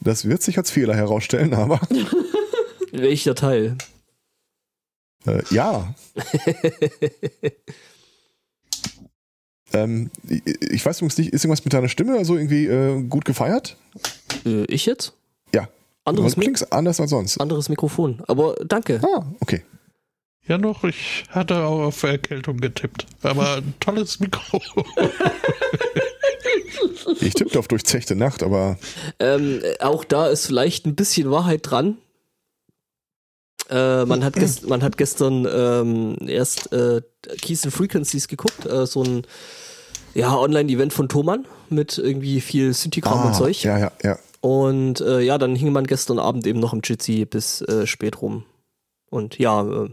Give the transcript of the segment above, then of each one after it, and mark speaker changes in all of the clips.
Speaker 1: Das wird sich als Fehler herausstellen, aber.
Speaker 2: Welcher Teil?
Speaker 1: Äh, ja. ähm, ich, ich weiß übrigens nicht, ist irgendwas mit deiner Stimme also irgendwie äh, gut gefeiert?
Speaker 2: Äh, ich jetzt?
Speaker 1: Ja.
Speaker 2: Anderes,
Speaker 1: du klingst anders als sonst.
Speaker 2: anderes Mikrofon. Aber danke.
Speaker 1: Ah, okay.
Speaker 3: Ja, noch, ich hatte auch auf Erkältung getippt. Aber ein tolles Mikro.
Speaker 1: Ich tippte auf durchzechte Nacht, aber
Speaker 2: Ähm, auch da ist vielleicht ein bisschen Wahrheit dran. Äh, man, hat man hat gestern ähm, erst äh, Keys and Frequencies geguckt, äh, so ein ja, Online-Event von Thomann mit irgendwie viel Synthikram und Zeug.
Speaker 1: Ah, Ja, ja, ja.
Speaker 2: Und äh, ja, dann hing man gestern Abend eben noch im Jitsi bis äh, spät rum. Und ja, äh,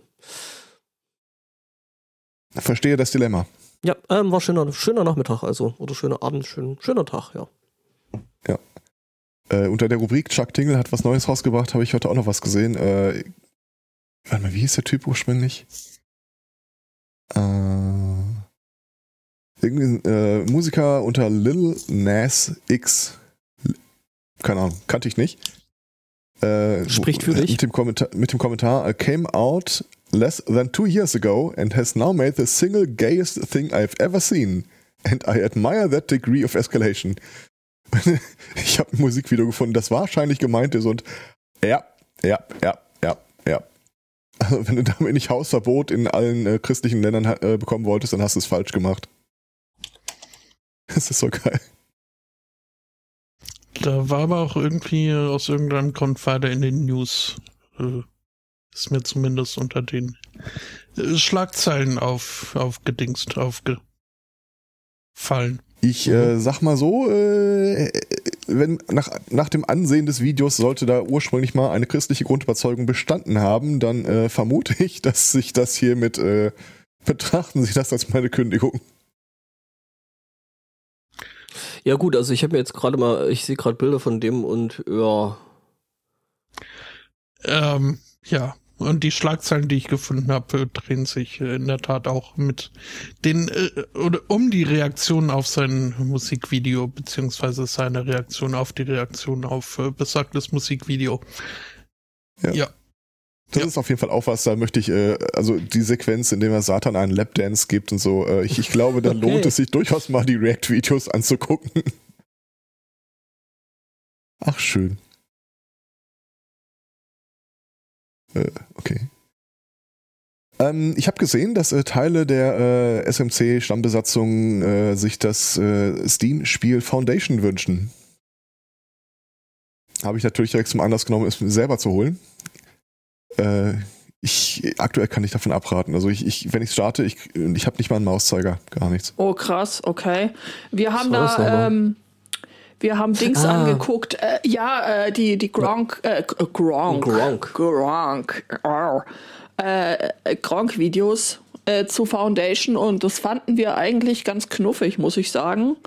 Speaker 1: Verstehe das Dilemma.
Speaker 2: Ja, ähm, war schöner, schöner Nachmittag, also oder schöner Abend, schön, schöner Tag, ja.
Speaker 1: Äh, unter der Rubrik Chuck Tingle hat was Neues rausgebracht, habe ich heute auch noch was gesehen. Äh, warte mal, wie hieß der Typ ursprünglich? Äh, irgendwie äh, Musiker unter Lil Nas X. Keine Ahnung, kannte ich nicht. Äh,
Speaker 2: Spricht für dich.
Speaker 1: Mit dem Kommentar, mit dem Kommentar uh, came out less than two years ago and has now made the single gayest thing I've ever seen. And I admire that degree of escalation. ich habe ein Musikvideo gefunden, das wahrscheinlich gemeint ist und ja, ja, ja, ja, ja. Also wenn du damit nicht Hausverbot in allen äh, christlichen Ländern äh, bekommen wolltest, dann hast du es falsch gemacht. Das ist so geil.
Speaker 3: Da war aber auch irgendwie aus irgendeinem Grund weiter in den News. Äh, ist mir zumindest unter den äh, Schlagzeilen auf, aufgedingst, aufgefallen.
Speaker 1: Ich äh, sag mal so, äh, wenn nach, nach dem Ansehen des Videos sollte da ursprünglich mal eine christliche Grundüberzeugung bestanden haben, dann äh, vermute ich, dass sich das hier mit äh, betrachten Sie das als meine Kündigung.
Speaker 2: Ja gut, also ich habe mir jetzt gerade mal, ich sehe gerade Bilder von dem und ja,
Speaker 3: Ähm, ja, und die Schlagzeilen, die ich gefunden habe, drehen sich äh, in der Tat auch mit den äh, oder um die Reaktion auf sein Musikvideo beziehungsweise seine Reaktion auf die Reaktion auf äh, besagtes Musikvideo.
Speaker 1: Ja.
Speaker 3: ja.
Speaker 1: Das
Speaker 3: Ja.
Speaker 1: ist auf jeden Fall auch was, da möchte ich, äh, also die Sequenz, in der er Satan einen Lapdance gibt und so, äh, ich, ich glaube, da
Speaker 2: Okay.
Speaker 1: lohnt es sich durchaus mal, die React-Videos anzugucken. Ach, schön. Äh, okay. Ähm, ich habe gesehen, dass äh, Teile der äh, SMC-Stammbesatzung äh, sich das äh, Steam-Spiel Foundation wünschen. Habe ich natürlich direkt zum Anlass genommen, es mir selber zu holen. Äh, ich, aktuell kann ich davon abraten. Also ich, ich wenn ich starte, ich, ich habe nicht mal einen Mauszeiger, gar nichts.
Speaker 4: Oh, krass, okay. Wir haben da, ähm, wir haben Dings
Speaker 2: Ah.
Speaker 4: angeguckt. Äh, ja, äh, die, die Gronk, äh, G- Gronk.
Speaker 2: Gronk.
Speaker 4: Gronk. Äh, äh, Gronk-Videos äh, zu Foundation und das fanden wir eigentlich ganz knuffig, muss ich sagen.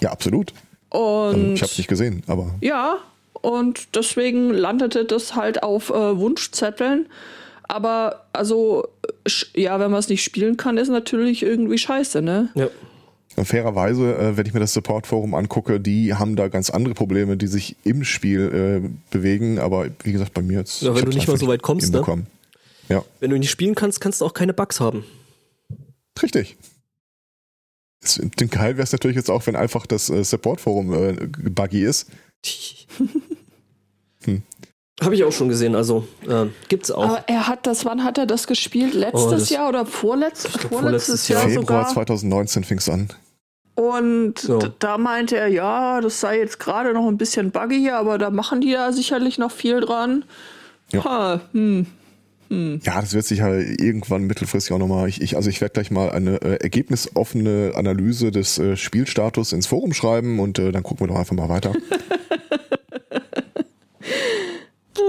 Speaker 1: Ja, absolut. Ähm,
Speaker 4: Und
Speaker 1: ich habe es nicht gesehen, aber
Speaker 4: ja, und deswegen landete das halt auf äh, Wunschzetteln. Aber also, ja, wenn man es nicht spielen kann, ist natürlich irgendwie scheiße, ne?
Speaker 2: ja.
Speaker 1: Fairerweise, äh, wenn ich mir das Support-Forum angucke, die haben da ganz andere Probleme, die sich im Spiel äh, bewegen. Aber wie gesagt, bei mir jetzt.
Speaker 2: Ja, wenn du nicht mal so weit kommst, ne?
Speaker 1: Ja,
Speaker 2: Wenn du nicht spielen kannst, kannst du auch keine Bugs haben.
Speaker 1: richtig. Den geil wäre es natürlich jetzt auch, wenn einfach das äh, Support-Forum äh, buggy ist. Hm.
Speaker 2: Habe ich auch schon gesehen, also äh, gibt's auch.
Speaker 4: Aber er hat das, wann hat er das gespielt? Letztes
Speaker 2: Oh, das-
Speaker 4: Jahr oder vorletz,
Speaker 2: glaub,
Speaker 4: vorletztes
Speaker 2: vorletztes
Speaker 4: Jahr.
Speaker 1: Februar
Speaker 4: sogar?
Speaker 1: 2019 fing es an.
Speaker 4: Und
Speaker 2: So.
Speaker 4: da meinte er, ja, das sei jetzt gerade noch ein bisschen buggy aber da machen die ja sicherlich noch viel dran.
Speaker 1: Ja.
Speaker 4: Ha, hm.
Speaker 1: Ja, das wird sich ja irgendwann mittelfristig auch nochmal. Ich, ich, also ich werde gleich mal eine äh, ergebnisoffene Analyse des äh, Spielstatus ins Forum schreiben und äh, dann gucken wir doch einfach mal weiter.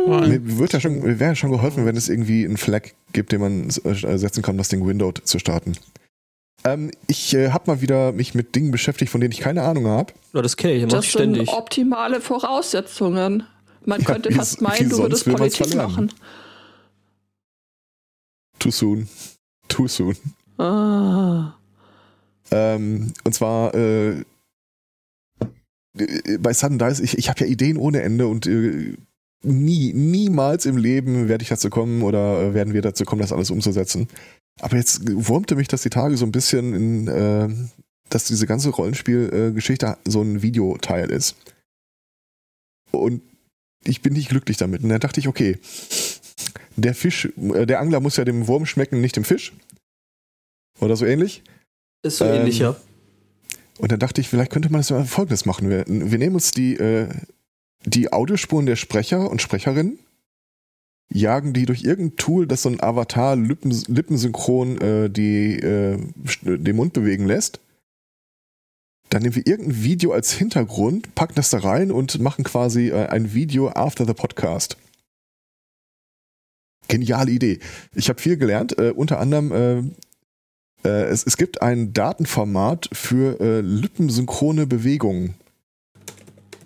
Speaker 1: Mir wird ja schon, wäre ja schon geholfen, wenn es irgendwie einen Flag gibt, den man äh, setzen kann, um das Ding Windowed zu starten. Ähm, ich äh, habe mal wieder mich mit Dingen beschäftigt, von denen ich keine Ahnung habe.
Speaker 2: Ja, das kenne ich, mach
Speaker 4: Das
Speaker 2: ich
Speaker 4: sind
Speaker 2: ständig.
Speaker 4: optimale Voraussetzungen. Man
Speaker 1: Ja,
Speaker 4: könnte fast meinen, du würdest Politik
Speaker 1: verlernen?
Speaker 4: machen.
Speaker 1: Too soon. Too soon.
Speaker 4: Ah.
Speaker 1: Ähm, und zwar äh, äh, bei Sudden Dice, ich, ich habe ja Ideen ohne Ende und äh, nie, niemals im Leben werde ich dazu kommen oder äh, werden wir dazu kommen, das alles umzusetzen. Aber jetzt wurmte mich das die Tage so ein bisschen in, äh, dass diese ganze Rollenspielgeschichte so ein Videoteil ist. Und ich bin nicht glücklich damit. Und dann dachte ich, okay, der Fisch, äh, der Angler muss ja dem Wurm schmecken, nicht dem Fisch. Oder so ähnlich.
Speaker 2: Ist so ähm, ähnlich, ja.
Speaker 1: Und dann dachte ich, vielleicht könnte man das mal folgendes machen. Wir, wir nehmen uns die, äh, die Audiospuren der Sprecher und Sprecherinnen, jagen die durch irgendein Tool, das so ein Avatar Lippen, lippensynchron äh, die, äh, den Mund bewegen lässt. Dann nehmen wir irgendein Video als Hintergrund, packen das da rein und machen quasi äh, ein Video after the podcast. Geniale Idee. Ich habe viel gelernt, äh, unter anderem äh, äh, es, es, gibt ein Datenformat für äh, lippensynchrone Bewegungen.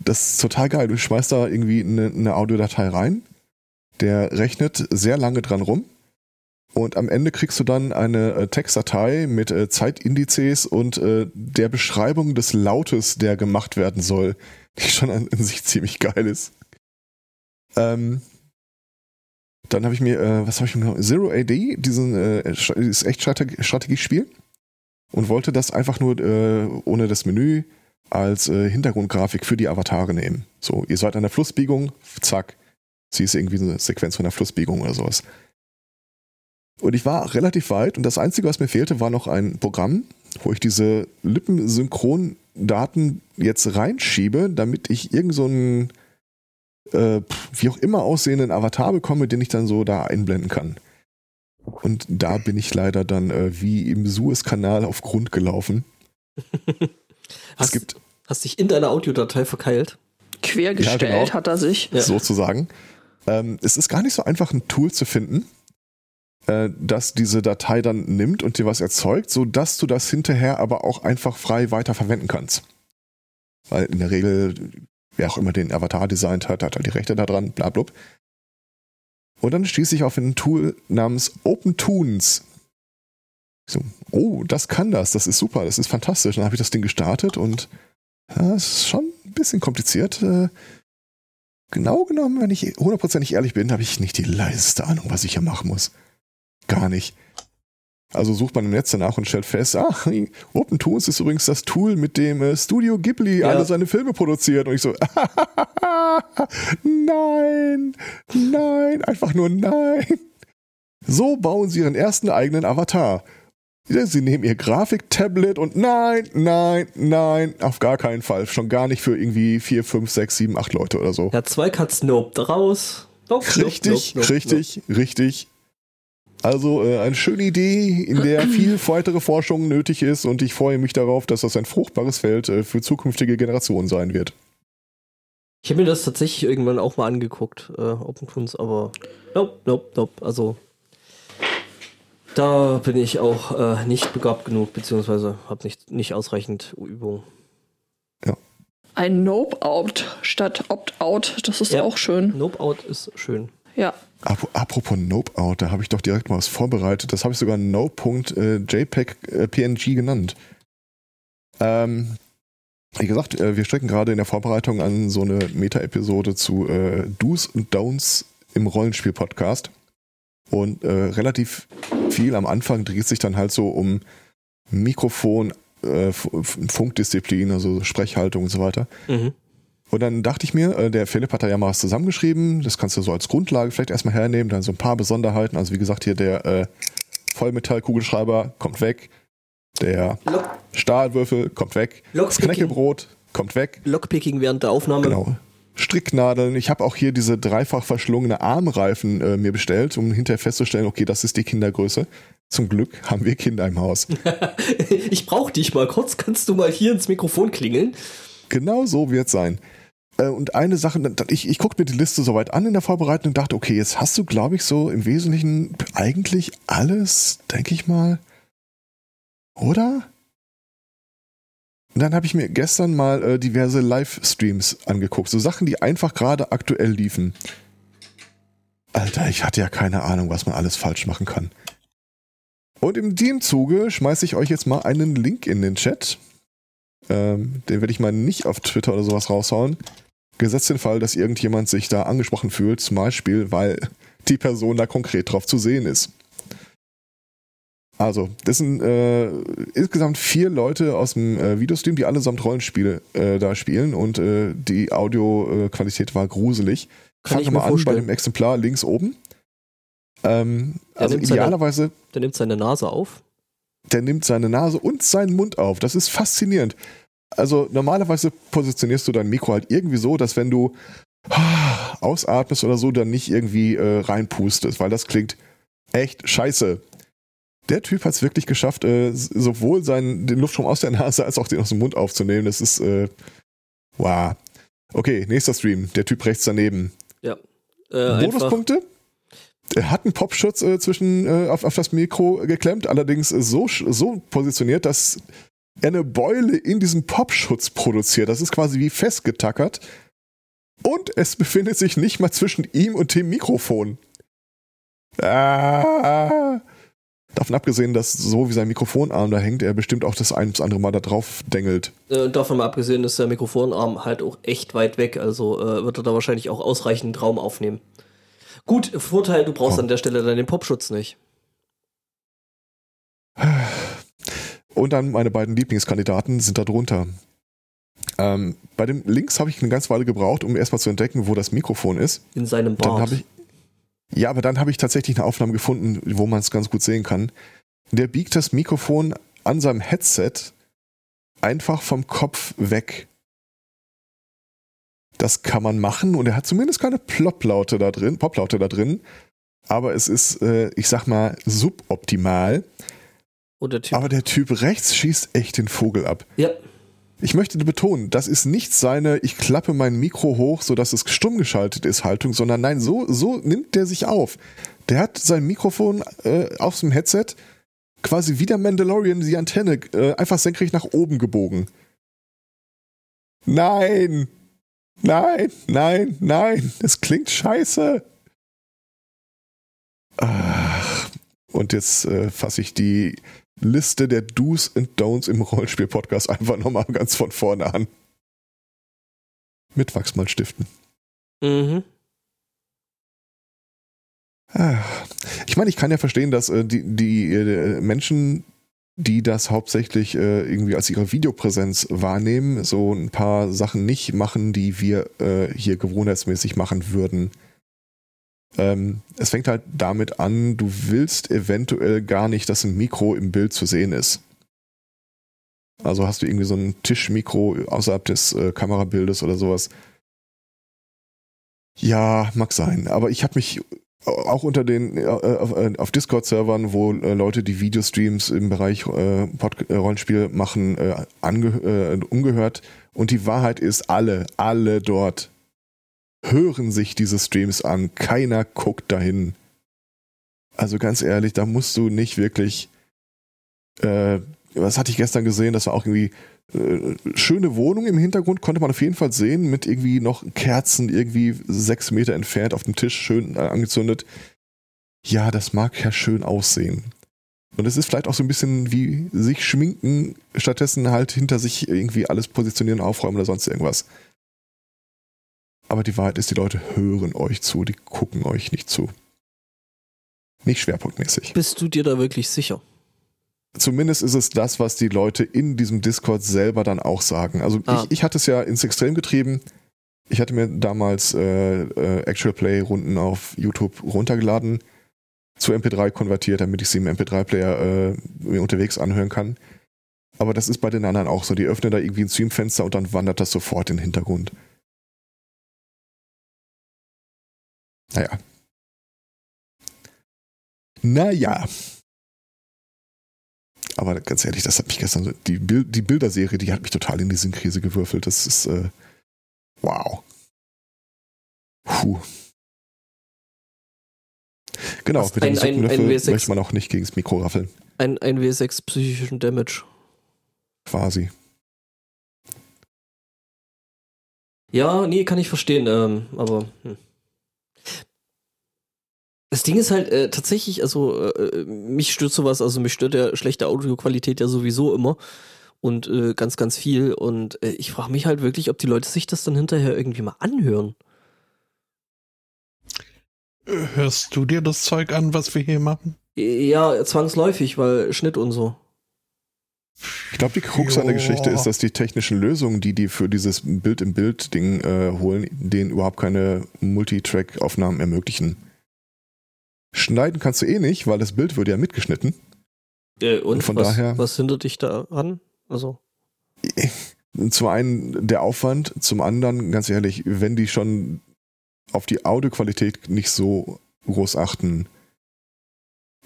Speaker 1: Das ist total geil. Du schmeißt da irgendwie eine, eine Audiodatei rein, der rechnet sehr lange dran rum und am Ende kriegst du dann eine äh, Textdatei mit äh, Zeitindizes und äh, der Beschreibung des Lautes, der gemacht werden soll, die schon an, sich ziemlich geil ist. Ähm, dann habe ich mir, äh, was habe ich mir genommen? Zero AD, diesen, äh, dieses Echtstrategiespiel. Und wollte das einfach nur äh, ohne das Menü als äh, Hintergrundgrafik für die Avatare nehmen. So, ihr seid an der Flussbiegung, zack. Sie ist irgendwie eine Sequenz von der Flussbiegung oder sowas. Und ich war relativ weit und das Einzige, was mir fehlte, war noch ein Programm, wo ich diese Lippensynchrondaten jetzt reinschiebe, damit ich irgend so einen äh, wie auch immer aussehenden Avatar bekomme, den ich dann so da einblenden kann. Und da bin ich leider dann äh, wie im Suezkanal auf Grund gelaufen.
Speaker 2: hast, es gibt, hast dich in deiner Audiodatei verkeilt?
Speaker 4: Quergestellt ja, genau, hat er sich.
Speaker 1: Ja. Sozusagen. Ähm, es ist gar nicht so einfach, ein Tool zu finden, äh, das diese Datei dann nimmt und dir was erzeugt, sodass du das hinterher aber auch einfach frei weiterverwenden kannst. Weil in der Regel wer auch immer den Avatar designt hat, hat halt die Rechte daran, bla, bla. Und dann stieß ich auf ein Tool namens OpenToons. So, oh, das kann das, das ist super, das ist fantastisch. Dann habe ich das Ding gestartet und ja, es ist schon ein bisschen kompliziert. Äh, genau genommen, wenn ich hundertprozentig ehrlich bin, habe ich nicht die leiseste Ahnung, was ich hier machen muss. Gar nicht. Also sucht man im Netz danach und stellt fest, ach, OpenToons ist übrigens das Tool, mit dem äh, Studio Ghibli ja. alle seine Filme produziert. Und ich so, nein, nein, einfach nur nein. So bauen sie ihren ersten eigenen Avatar. Sie nehmen ihr Grafiktablet und nein, nein, nein, auf gar keinen Fall. Schon gar nicht für irgendwie vier, fünf, sechs, sieben, acht Leute oder so.
Speaker 2: Ja, zwei Katzen Nope raus.
Speaker 1: Nope, richtig, nope, nope, richtig, richtig. Also äh, eine schöne Idee, in der viel weitere Forschung nötig ist und ich freue mich darauf, dass das ein fruchtbares Feld äh, für zukünftige Generationen sein wird.
Speaker 2: Ich habe mir das tatsächlich irgendwann auch mal angeguckt, äh, OpenTunes, aber nope, nope, nope. Also da bin ich auch äh, nicht begabt genug, beziehungsweise habe nicht, nicht ausreichend Übung.
Speaker 1: Ja.
Speaker 4: Ein Nope-Out statt Opt-out, das ist ja, auch schön.
Speaker 2: Nope-Out ist schön.
Speaker 4: Ja.
Speaker 1: Apropos Nope-Out, da habe ich doch direkt mal was vorbereitet. Das habe ich sogar No.jpeg-png äh, genannt. Ähm, wie gesagt, äh, wir strecken gerade in der Vorbereitung an so eine Meta-Episode zu äh, Do's und Don'ts im Rollenspiel-Podcast. Und äh, relativ viel am Anfang dreht sich dann halt so um Mikrofon, äh, Funkdisziplin, also Sprechhaltung und so weiter. Mhm. Und dann dachte ich mir, äh, der Philipp hat da ja mal was zusammengeschrieben, das kannst du so als Grundlage vielleicht erstmal hernehmen, dann so ein paar Besonderheiten. Also wie gesagt, hier der äh, Vollmetallkugelschreiber kommt weg, der Lock Stahlwürfel kommt weg, das Knäckebrot kommt weg.
Speaker 2: Lockpicking während der Aufnahme.
Speaker 1: Genau. Stricknadeln. Ich habe auch hier diese dreifach verschlungene Armreifen äh, mir bestellt, um hinterher festzustellen, okay, das ist die Kindergröße. Zum Glück haben wir Kinder im Haus.
Speaker 2: ich brauche dich mal kurz. Kannst du mal hier ins Mikrofon klingeln?
Speaker 1: Genau so wird es sein. Äh, und eine Sache, ich, ich guckte mir die Liste soweit an in der Vorbereitung und dachte, okay, jetzt hast du, glaube ich, so im Wesentlichen eigentlich alles, denke ich mal. Oder? Und dann habe ich mir gestern mal äh, diverse Livestreams angeguckt, so Sachen, die einfach gerade aktuell liefen. Alter, ich hatte ja keine Ahnung, was man alles falsch machen kann. Und in dem Zuge schmeiße ich euch jetzt mal einen Link in den Chat ähm, den werde ich mal nicht auf Twitter oder sowas raushauen. Gesetzt den Fall, dass irgendjemand sich da angesprochen fühlt, zum Beispiel, weil die Person da konkret drauf zu sehen ist. Also, das sind äh, insgesamt vier Leute aus dem äh, Videostream, die allesamt Rollenspiele äh, da spielen und äh, die Audioqualität war gruselig.
Speaker 2: Kann mir
Speaker 1: mal an bei dem Exemplar links oben. Ähm,
Speaker 2: Der
Speaker 1: also
Speaker 2: nimmt seine-
Speaker 1: idealerweise,
Speaker 2: Der nimmt seine Nase auf.
Speaker 1: der nimmt seine Nase und seinen Mund auf. Das ist faszinierend. Also normalerweise positionierst du dein Mikro halt irgendwie so, dass wenn du ausatmest oder so, dann nicht irgendwie äh, reinpustest, weil das klingt echt scheiße. Der Typ hat es wirklich geschafft, äh, sowohl seinen, den Luftstrom aus der Nase als auch den aus dem Mund aufzunehmen. Das ist, äh, wow. Okay, nächster Stream. Der Typ rechts daneben.
Speaker 2: Äh, einfach,
Speaker 1: Bonuspunkte? Er hat einen Popschutz äh, zwischen äh, auf, auf das Mikro geklemmt, allerdings so, so positioniert, dass er eine Beule in diesem Popschutz produziert. Das ist quasi wie festgetackert. Und es befindet sich nicht mal zwischen ihm und dem Mikrofon. Ah. Davon abgesehen, dass so wie sein Mikrofonarm da hängt, er bestimmt auch das ein bis andere Mal da drauf dengelt.
Speaker 2: äh, davon mal abgesehen ist der Mikrofonarm halt auch echt weit weg, also äh, wird er da wahrscheinlich auch ausreichend Raum aufnehmen. Gut, Vorteil, du brauchst
Speaker 1: Oh.
Speaker 2: an der Stelle dann den Popschutz nicht.
Speaker 1: Und dann meine beiden Lieblingskandidaten sind da drunter. Ähm, bei dem Links habe ich eine ganze Weile gebraucht, um erstmal zu entdecken, wo das Mikrofon ist.
Speaker 2: In seinem
Speaker 1: Dann
Speaker 2: Bart.
Speaker 1: habe ich. Ja, aber dann habe ich tatsächlich eine Aufnahme gefunden, wo man es ganz gut sehen kann. Der biegt das Mikrofon an seinem Headset einfach vom Kopf weg. Das kann man machen und er hat zumindest keine Plopplaute da drin, Poplaute da drin. Aber es ist, äh, ich sag mal, suboptimal.
Speaker 2: Der.
Speaker 1: Aber der Typ rechts schießt echt den Vogel ab.
Speaker 2: ja,
Speaker 1: Ich möchte betonen, das ist nicht seine, ich klappe mein Mikro hoch, sodass es stumm geschaltet ist, Haltung, sondern nein, so, so nimmt der sich auf. Der hat sein Mikrofon äh, auf dem Headset quasi wie der Mandalorian die Antenne äh, einfach senkrecht nach oben gebogen. Nein! Nein, nein, nein, es klingt scheiße. Ach, und jetzt äh, fasse ich die Liste der Do's and Don'ts im Rollenspiel-Podcast einfach nochmal ganz von vorne an. Mit Wachsmalstiften.
Speaker 2: mhm.
Speaker 1: Ah. Ich meine, ich kann ja verstehen, dass äh, die, die äh, Menschen, die das hauptsächlich äh, irgendwie als ihre Videopräsenz wahrnehmen, so ein paar Sachen nicht machen, die wir äh, hier gewohnheitsmäßig machen würden. Ähm, es fängt halt damit an, du willst eventuell gar nicht, dass ein Mikro im Bild zu sehen ist. Also hast du irgendwie so ein Tischmikro außerhalb des äh, Kamerabildes oder sowas. Ja, mag sein. Aber ich habe mich auch unter den äh, auf, Discord-Servern, wo äh, Leute die Videostreams im Bereich äh, äh, Rollenspiel machen, ange umgehört. Und die Wahrheit ist, alle, alle dort hören sich diese Streams an. Keiner guckt dahin. Also ganz ehrlich, da musst du nicht wirklich. Äh, was hatte ich gestern gesehen? Das war auch irgendwie äh, schöne Wohnung im Hintergrund, konnte man auf jeden Fall sehen, mit irgendwie noch Kerzen irgendwie sechs Meter entfernt auf dem Tisch schön äh, angezündet. Ja, das mag ja schön aussehen. Und es ist vielleicht auch so ein bisschen wie sich schminken, stattdessen halt hinter sich irgendwie alles positionieren, aufräumen oder sonst irgendwas. Aber die Wahrheit ist, die Leute hören euch zu, die gucken euch nicht zu. Nicht schwerpunktmäßig.
Speaker 2: Bist du dir da wirklich sicher?
Speaker 1: Zumindest ist es das, was die Leute in diesem Discord selber dann auch sagen. Also
Speaker 2: Ah.
Speaker 1: ich, ich hatte es ja ins Extrem getrieben. Ich hatte mir damals äh, äh, Actual Play Runden auf YouTube runtergeladen, zu MP3 konvertiert, damit ich sie im MP3-Player äh, mir unterwegs anhören kann. Aber das ist bei den anderen auch so. Die öffnen da irgendwie ein Streamfenster und dann wandert das sofort in den Hintergrund. Naja. Naja. Aber ganz ehrlich, das hat mich gestern, so- die, Bild, die Bilderserie, die hat mich total in die Sinnkrise gewürfelt. Das ist, äh, wow. Puh. Genau,
Speaker 2: Fast
Speaker 1: mit dem
Speaker 2: ein- ein- ein
Speaker 1: Suppenlöffel
Speaker 2: W6.
Speaker 1: möchte man auch nicht gegen das Mikro raffeln,
Speaker 2: Ein, ein W6 psychischen Damage.
Speaker 1: quasi.
Speaker 2: Ja, nee, kann ich verstehen, ähm, aber. Hm. Das Ding ist halt äh, tatsächlich, also äh, mich stört sowas, also mich stört ja schlechte Audioqualität ja sowieso immer. und äh, ganz, ganz viel. Und äh, ich frage mich halt wirklich, ob die Leute sich das dann hinterher irgendwie mal anhören.
Speaker 3: Hörst du dir das Zeug an, was wir hier machen?
Speaker 2: Ja, zwangsläufig, weil Schnitt und so.
Speaker 1: Ich glaube, die Krux an der. Geschichte ist, dass die technischen Lösungen, die die für dieses Bild-im-Bild-Ding äh, holen, denen überhaupt keine Multitrack-Aufnahmen ermöglichen. Schneiden kannst du eh nicht, weil das Bild wird ja mitgeschnitten.
Speaker 2: Äh, und
Speaker 1: Und von
Speaker 2: was,
Speaker 1: daher-
Speaker 2: was hindert dich daran? Also,
Speaker 1: Zum einen der Aufwand, zum anderen, ganz ehrlich, wenn die schon auf die Audioqualität nicht so groß achten,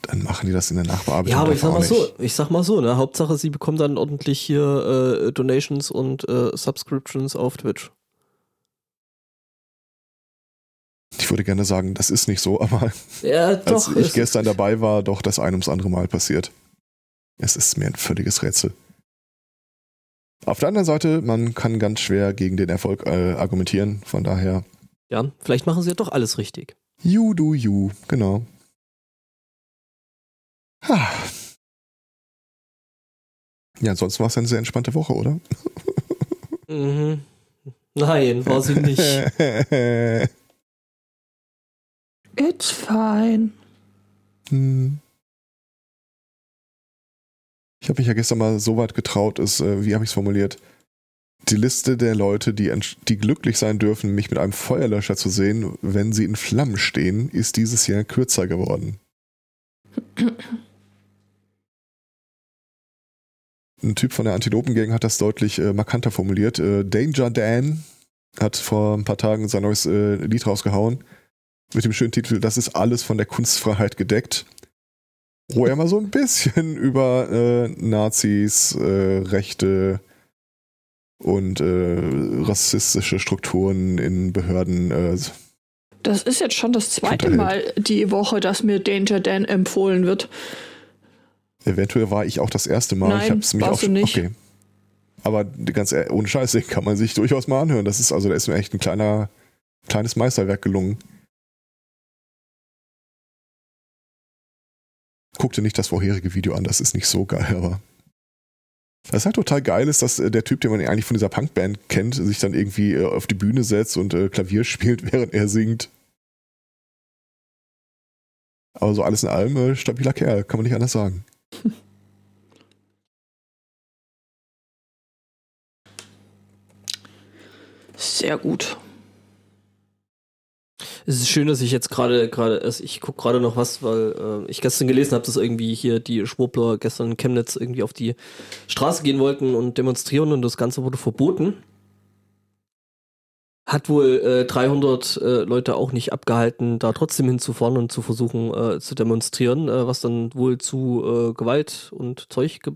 Speaker 1: dann machen die das in der Nachbearbeitung.
Speaker 2: ja, aber ich sag mal so, ich sag mal so, ne? Hauptsache, sie bekommen dann ordentlich hier äh, Donations und äh, Subscriptions auf Twitch.
Speaker 1: Würde gerne sagen, das ist nicht so, aber
Speaker 2: Ja,
Speaker 1: als
Speaker 2: doch.
Speaker 1: ich
Speaker 2: es-
Speaker 1: gestern dabei war, doch das ein ums andere Mal passiert. Es ist mir ein völliges Rätsel. Auf der anderen Seite, man kann ganz schwer gegen den Erfolg äh, argumentieren, von daher,
Speaker 2: Ja, vielleicht machen sie ja doch alles richtig.
Speaker 1: you do you, genau. Ha. Ja, ansonsten war es eine sehr entspannte Woche, oder?
Speaker 2: Mhm. Nein, war sie nicht.
Speaker 4: It's fine.
Speaker 1: Hm. Ich habe mich ja gestern mal so weit getraut, ist, äh, wie habe ich es formuliert? Die Liste der Leute, die, die glücklich sein dürfen, mich mit einem Feuerlöscher zu sehen, wenn sie in Flammen stehen, ist dieses Jahr kürzer geworden. Ein Typ von der Antilopengang hat das deutlich äh, markanter formuliert. Äh, Danger Dan hat vor ein paar Tagen sein neues äh, Lied rausgehauen mit dem schönen Titel Das ist alles von der Kunstfreiheit gedeckt. Wo er mal so ein bisschen über äh, Nazis, äh, Rechte und äh, rassistische Strukturen in Behörden äh,
Speaker 4: Das ist jetzt schon das zweite. Mal die Woche, dass mir Danger Dan empfohlen wird.
Speaker 1: Eventuell war ich auch das erste Mal.
Speaker 4: Nein,
Speaker 1: ich hab's mich
Speaker 4: warst
Speaker 1: auch
Speaker 4: du nicht.
Speaker 1: Okay. Aber ganz ohne Scheiß, den kann man sich durchaus mal anhören. Das ist also, da ist mir echt ein kleiner, kleines Meisterwerk gelungen. Guck dir nicht das vorherige Video an, das ist nicht so geil, aber. Was halt total geil ist, dass äh, der Typ, den man eigentlich von dieser Punkband kennt, sich dann irgendwie äh, auf die Bühne setzt und äh, Klavier spielt, während er singt. Aber so alles in allem stabiler Kerl, kann man nicht anders sagen.
Speaker 4: Sehr gut.
Speaker 2: Es ist schön, dass ich jetzt gerade, gerade, also ich gucke gerade noch was, weil äh, ich gestern gelesen habe, dass irgendwie hier die Schwurbler gestern in Chemnitz irgendwie auf die Straße gehen wollten und demonstrieren und das Ganze wurde verboten. Hat wohl äh, 300 äh, Leute auch nicht abgehalten, da trotzdem hinzufahren und zu versuchen äh, zu demonstrieren, äh, was dann wohl zu äh, Gewalt und Zeug ge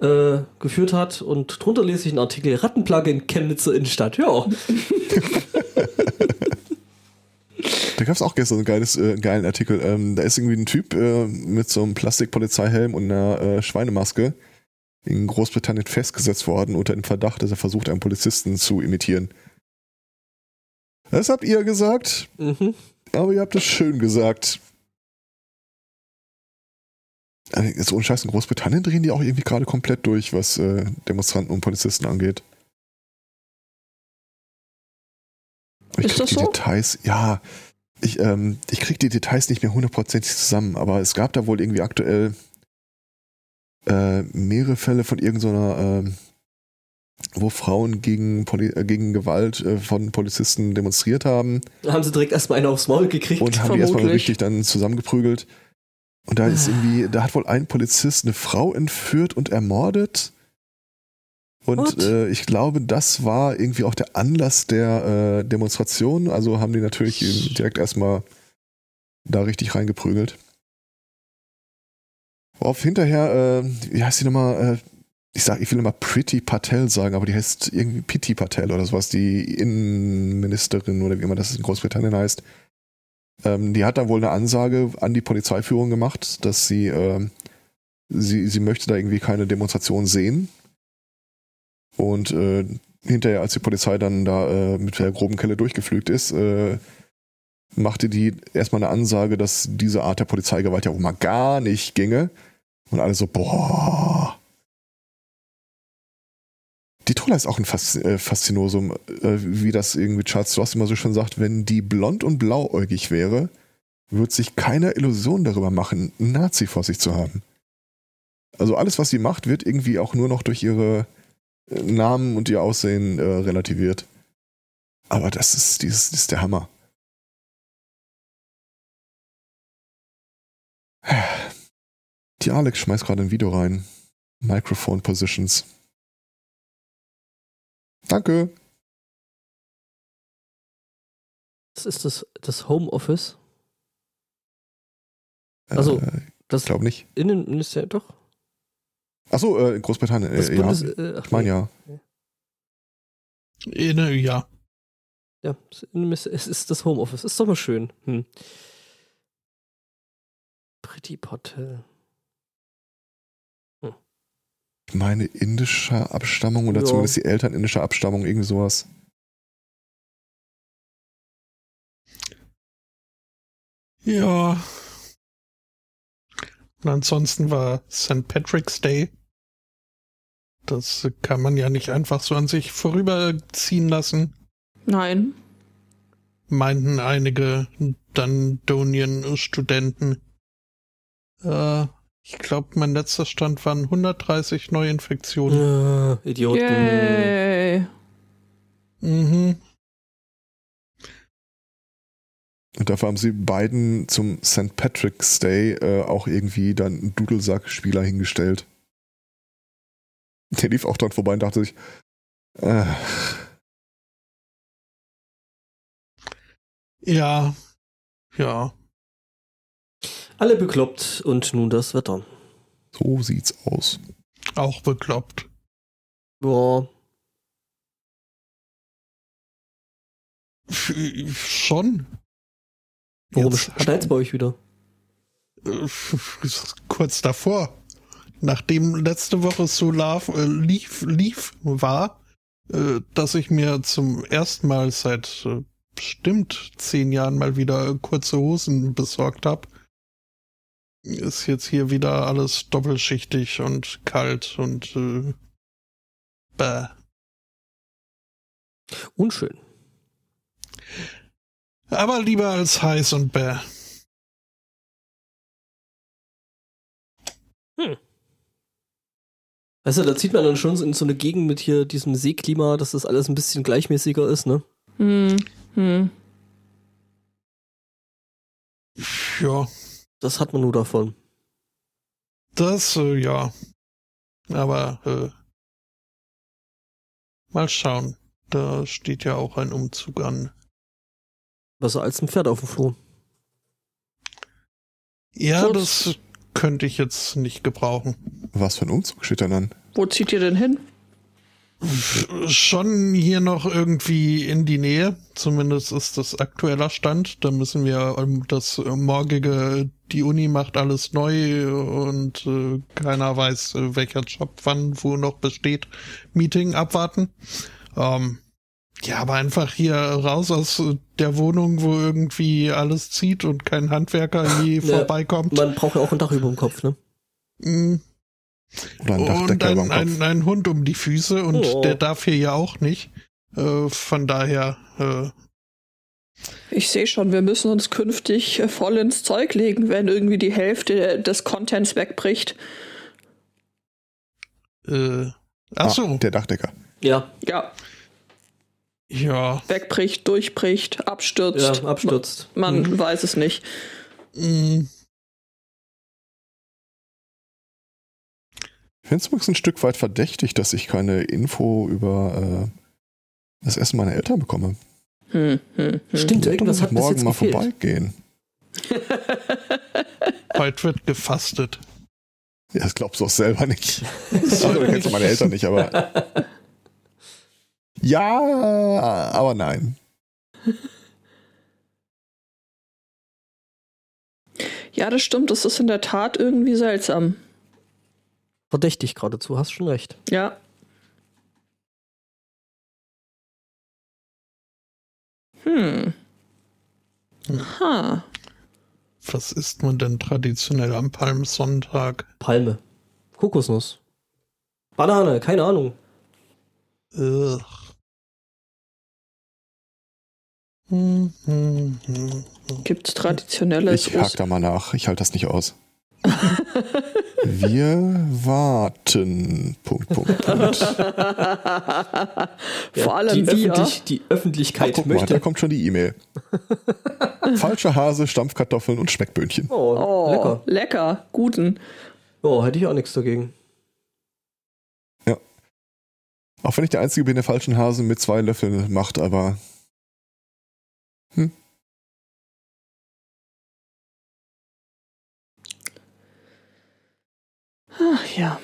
Speaker 2: äh, geführt hat. Und drunter lese ich einen Artikel Rattenplage in Chemnitzer Innenstadt. Ja.
Speaker 1: Da gab es auch gestern einen geiles, äh, geilen Artikel. Ähm, da ist irgendwie ein Typ äh, mit so einem Plastikpolizeihelm und einer äh, Schweinemaske in Großbritannien festgesetzt worden unter dem Verdacht, dass er versucht, einen Polizisten zu imitieren. Das habt ihr gesagt,
Speaker 2: Mhm.
Speaker 1: aber ihr habt es schön gesagt. Also, Jetzt ohne Scheiß in Großbritannien drehen die auch irgendwie gerade komplett durch, was äh, Demonstranten und Polizisten angeht. Ich
Speaker 4: Ist das
Speaker 1: die
Speaker 4: so?
Speaker 1: Details, ja, ich, ähm, ich krieg die Details nicht mehr hundertprozentig zusammen, aber es gab da wohl irgendwie aktuell äh, mehrere Fälle von irgendeiner, ähm, wo Frauen gegen, Poli äh, gegen Gewalt äh, von Polizisten demonstriert haben
Speaker 2: Da haben sie direkt erstmal einen aufs Maul gekriegt.
Speaker 1: und haben die erstmal
Speaker 4: vermutlich.
Speaker 1: richtig dann zusammengeprügelt. Und da ist irgendwie, da hat wohl ein Polizist eine Frau entführt und ermordet. Und äh, ich glaube, das war irgendwie auch der Anlass der äh, Demonstration. Also haben die natürlich direkt erstmal da richtig reingeprügelt. Worauf hinterher, äh, wie heißt die nochmal? Äh, ich sag, ich will immer Pretty Patel sagen, aber die heißt irgendwie Pity Patel oder sowas, die Innenministerin oder wie immer das in Großbritannien heißt. Ähm, die hat dann wohl eine Ansage an die Polizeiführung gemacht, dass sie, ähm, sie, sie möchte da irgendwie keine Demonstration sehen. Und äh, hinterher, als die Polizei dann da äh, mit der groben Kelle durchgeflügt ist, äh, machte die erstmal eine Ansage, dass diese Art der Polizeigewalt ja auch mal gar nicht ginge. Und alle so, boah. Die Troller ist auch ein Fas äh, Faszinosum, äh, wie das irgendwie Charles Stross immer so schön sagt, wenn die blond und blauäugig wäre, wird sich keiner Illusion darüber machen, einen Nazi vor sich zu haben. Also alles, was sie macht, wird irgendwie auch nur noch durch ihre Namen und ihr Aussehen äh, relativiert. Aber das ist, dieses, das ist der Hammer. Die Alex schmeißt gerade ein Video rein. Microphone Positions. Danke.
Speaker 2: Das ist das, das Homeoffice. Also,
Speaker 1: äh,
Speaker 2: Das
Speaker 1: ich glaube nicht.
Speaker 2: Innenministerium, doch.
Speaker 1: Achso, äh, Großbritannien.
Speaker 2: Das
Speaker 1: Äh,
Speaker 2: Bundes,
Speaker 1: ja.
Speaker 2: äh, ach
Speaker 1: Ich meine ja.
Speaker 3: In, äh, ja.
Speaker 2: Ja, Innenministerium, es ist das Homeoffice. Ist doch mal schön. Hm. Pretty Hotel.
Speaker 1: Ich meine indischer Abstammung oder
Speaker 2: Ja.
Speaker 1: zumindest die Eltern indischer Abstammung, irgendwie sowas.
Speaker 3: Ja. Und ansonsten war St. Patrick's Day. Das kann man ja nicht einfach so an sich vorüberziehen lassen,
Speaker 4: Nein.
Speaker 3: meinten einige Dundonian-Studenten. Äh, ich glaube, mein letzter Stand waren 130 Neuinfektionen.
Speaker 2: Äh, Idioten.
Speaker 4: Yay.
Speaker 3: Mhm.
Speaker 1: Und dafür haben sie beiden zum St. Patrick's Day äh, auch irgendwie dann einen Dudelsack-Spieler hingestellt. Der lief auch dran vorbei und dachte sich, äh,
Speaker 3: Ja. Ja.
Speaker 2: Alle bekloppt und nun das Wetter.
Speaker 1: so sieht's aus.
Speaker 3: Auch bekloppt.
Speaker 2: Ja,
Speaker 3: schon.
Speaker 2: Warum
Speaker 3: Jetzt
Speaker 2: schneit's bei euch wieder?
Speaker 3: äh, kurz davor, nachdem letzte Woche so laf, äh, lief, lief war, äh, dass ich mir zum ersten Mal seit äh, bestimmt zehn Jahren mal wieder kurze Hosen besorgt habe, ist jetzt hier wieder alles doppelschichtig und kalt und äh, bäh.
Speaker 2: Unschön.
Speaker 3: Aber lieber als heiß und bäh.
Speaker 2: Weißt du, da zieht man dann schon in so eine Gegend mit hier diesem Seeklima, dass das alles ein bisschen gleichmäßiger ist, ne?
Speaker 4: Hm. Hm.
Speaker 3: Ja,
Speaker 2: Das hat man nur davon.
Speaker 3: Das, äh, ja. Aber, äh, mal schauen. Da steht ja auch ein Umzug an.
Speaker 2: Besser als ein Pferd auf dem Floh.
Speaker 3: Ja,
Speaker 4: Gut.
Speaker 3: das könnte ich jetzt nicht gebrauchen.
Speaker 1: Was für ein Umzug steht denn dann?
Speaker 4: Wo zieht ihr denn hin?
Speaker 3: Schon hier noch irgendwie in die Nähe. Zumindest ist das aktueller Stand. Da müssen wir ähm, das morgige, die Uni macht alles neu und äh, keiner weiß, äh, welcher Job wann wo noch besteht. Meeting abwarten. Ähm, ja, aber einfach hier raus aus der Wohnung, wo irgendwie alles zieht und kein Handwerker je
Speaker 2: Ja,
Speaker 3: vorbeikommt.
Speaker 2: Man braucht ja auch ein Dach über dem Kopf, ne?
Speaker 3: Mm,
Speaker 1: Oder ein
Speaker 3: und
Speaker 1: Dachdecker über
Speaker 3: ein,
Speaker 1: dem Kopf?
Speaker 3: ein, ein Hund um die Füße und
Speaker 2: Oh.
Speaker 3: der darf hier ja auch nicht. Äh, von daher, äh,
Speaker 4: Ich sehe schon, wir müssen uns künftig äh, voll ins Zeug legen, wenn irgendwie die Hälfte des Contents wegbricht.
Speaker 3: äh, ach so,
Speaker 1: Ah, der Dachdecker.
Speaker 2: Ja,
Speaker 4: Ja,
Speaker 3: ja.
Speaker 4: wegbricht, durchbricht, abstürzt.
Speaker 2: ja, abstürzt.
Speaker 4: Man
Speaker 2: Mhm.
Speaker 4: weiß es nicht.
Speaker 3: Mm,
Speaker 1: Ich finde es übrigens ein Stück weit verdächtig, dass ich keine Info über äh, das Essen meiner Eltern bekomme.
Speaker 4: Hm, hm, hm.
Speaker 2: Stimmt, irgendwas hat
Speaker 1: morgen
Speaker 2: jetzt
Speaker 1: mal
Speaker 2: gefehlt.
Speaker 1: vorbeigehen.
Speaker 3: heute wird gefastet.
Speaker 1: Ja, das glaubst du auch selber nicht. Also, du kennst meine Eltern nicht, aber. Ja, aber nein.
Speaker 4: Ja, das stimmt. Das ist in der Tat irgendwie seltsam.
Speaker 2: Verdächtig geradezu, hast schon recht.
Speaker 4: Ja. Hm. Ha.
Speaker 3: Was isst man denn traditionell am Palmsonntag?
Speaker 2: Palme. Kokosnuss. Banane, keine Ahnung.
Speaker 3: Ugh. Hm.
Speaker 4: Gibt's traditionelles
Speaker 1: Ich hake da mal nach. Ich halte das nicht aus. Wir warten. Punkt, Punkt, Punkt.
Speaker 4: Vor allem
Speaker 2: die, öffentlich, die Öffentlichkeit
Speaker 1: Guck mal, da
Speaker 2: möchte.
Speaker 1: kommt schon die E-Mail. Falscher Hase, Stampfkartoffeln und Speckböhnchen.
Speaker 2: Oh,
Speaker 4: Oh,
Speaker 2: lecker.
Speaker 4: lecker. Guten.
Speaker 2: Oh, hätte ich auch nichts dagegen.
Speaker 1: Auch wenn ich der Einzige bin, der falschen Hasen mit zwei Löffeln macht, aber
Speaker 4: Ja.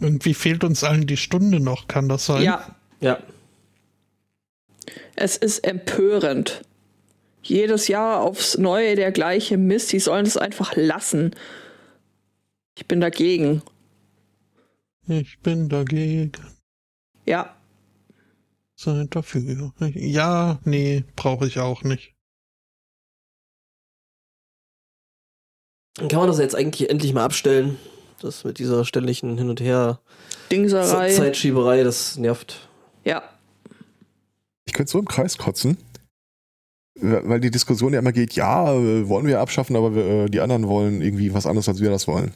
Speaker 3: Irgendwie fehlt uns allen die Stunde noch, kann das sein?
Speaker 4: Ja,
Speaker 2: Ja.
Speaker 4: es ist empörend. Jedes Jahr aufs Neue der gleiche Mist. Die sollen es einfach lassen. Ich bin dagegen.
Speaker 3: Ich bin dagegen.
Speaker 4: Ja,
Speaker 3: Seid dafür. Ja, nee, brauche ich auch nicht.
Speaker 2: Dann kann man das jetzt eigentlich endlich mal abstellen. Das mit dieser ständigen Hin- und Her
Speaker 4: Dingserei.
Speaker 2: Zeitschieberei, das nervt.
Speaker 4: Ja,
Speaker 1: ich könnte so im Kreis kotzen. Weil die Diskussion ja immer geht, ja, äh, wollen wir abschaffen, aber wir, äh, die anderen wollen irgendwie was anderes, als wir das wollen.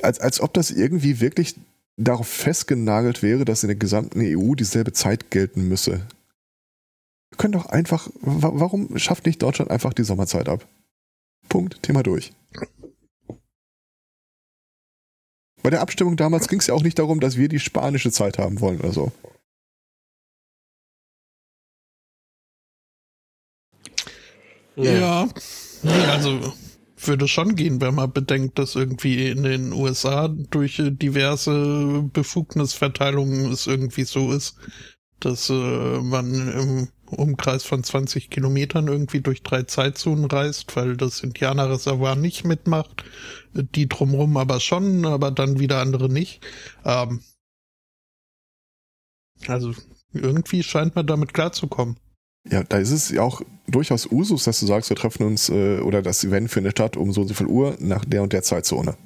Speaker 1: Als, als ob das irgendwie wirklich darauf festgenagelt wäre, dass in der gesamten EU dieselbe Zeit gelten müsse. Wir können doch einfach, wa warum schafft nicht Deutschland einfach die Sommerzeit ab? Punkt, Thema durch. Bei der Abstimmung damals ging es ja auch nicht darum, dass wir die spanische Zeit haben wollen oder so.
Speaker 3: Ja. Nee, also würde schon gehen, wenn man bedenkt, dass irgendwie in den USA durch äh, diverse Befugnisverteilungen es irgendwie so ist, dass äh, man im Umkreis von 20 Kilometern irgendwie durch drei Zeitzonen reist, weil das Indianerreservoir nicht mitmacht, äh, die drumrum aber schon, aber dann wieder andere nicht. Ähm, also irgendwie scheint man damit klarzukommen.
Speaker 1: Ja, da ist es ja auch durchaus Usus, dass du sagst, wir treffen uns äh, oder das Event für eine Stadt um so und so viel Uhr nach der und der Zeitzone.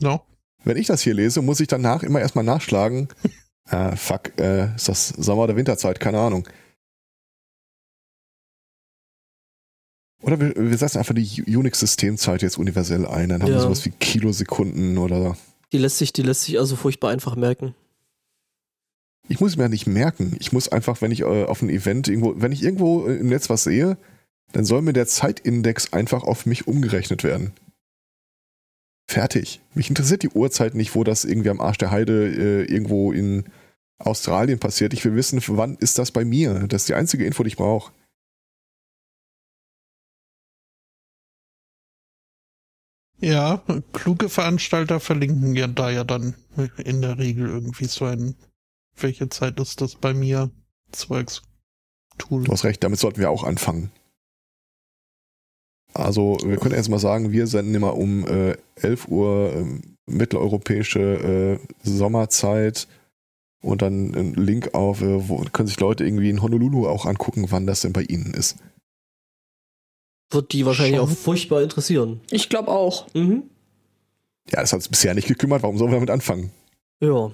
Speaker 3: No?
Speaker 1: Wenn ich das hier lese, muss ich danach immer erstmal nachschlagen. ah, fuck, äh, ist das Sommer- oder Winterzeit? Keine Ahnung. Oder wir, wir setzen einfach die Unix-Systemzeit jetzt universell ein, dann haben wir
Speaker 2: Ja.
Speaker 1: sowas wie Kilosekunden oder.
Speaker 2: Die lässt sich, die lässt sich also furchtbar einfach merken.
Speaker 1: Ich muss mir ja nicht merken. Ich muss einfach, wenn ich äh, auf ein Event irgendwo, wenn ich irgendwo im Netz was sehe, dann soll mir der Zeitindex einfach auf mich umgerechnet werden. Fertig. Mich interessiert die Uhrzeit nicht, wo das irgendwie am Arsch der Heide äh, irgendwo in Australien passiert. Ich will wissen, wann ist das bei mir? Das ist die einzige Info, die ich brauche.
Speaker 3: Ja, kluge Veranstalter verlinken ja da ja dann in der Regel irgendwie so ein, welche Zeit ist das bei mir? Zeugs. Tool.
Speaker 1: Du hast recht, damit sollten wir auch anfangen. Also, wir können erst mal sagen, wir senden immer um äh, 11 Uhr ähm, mitteleuropäische äh, Sommerzeit und dann einen Link auf, äh, wo können sich Leute irgendwie in Honolulu auch angucken, wann das denn bei ihnen ist.
Speaker 2: Wird die wahrscheinlich
Speaker 3: Schon.
Speaker 2: auch furchtbar interessieren.
Speaker 4: ich glaube auch.
Speaker 2: Mhm.
Speaker 1: Ja, das hat uns bisher nicht gekümmert, warum sollen wir damit anfangen?
Speaker 2: Ja.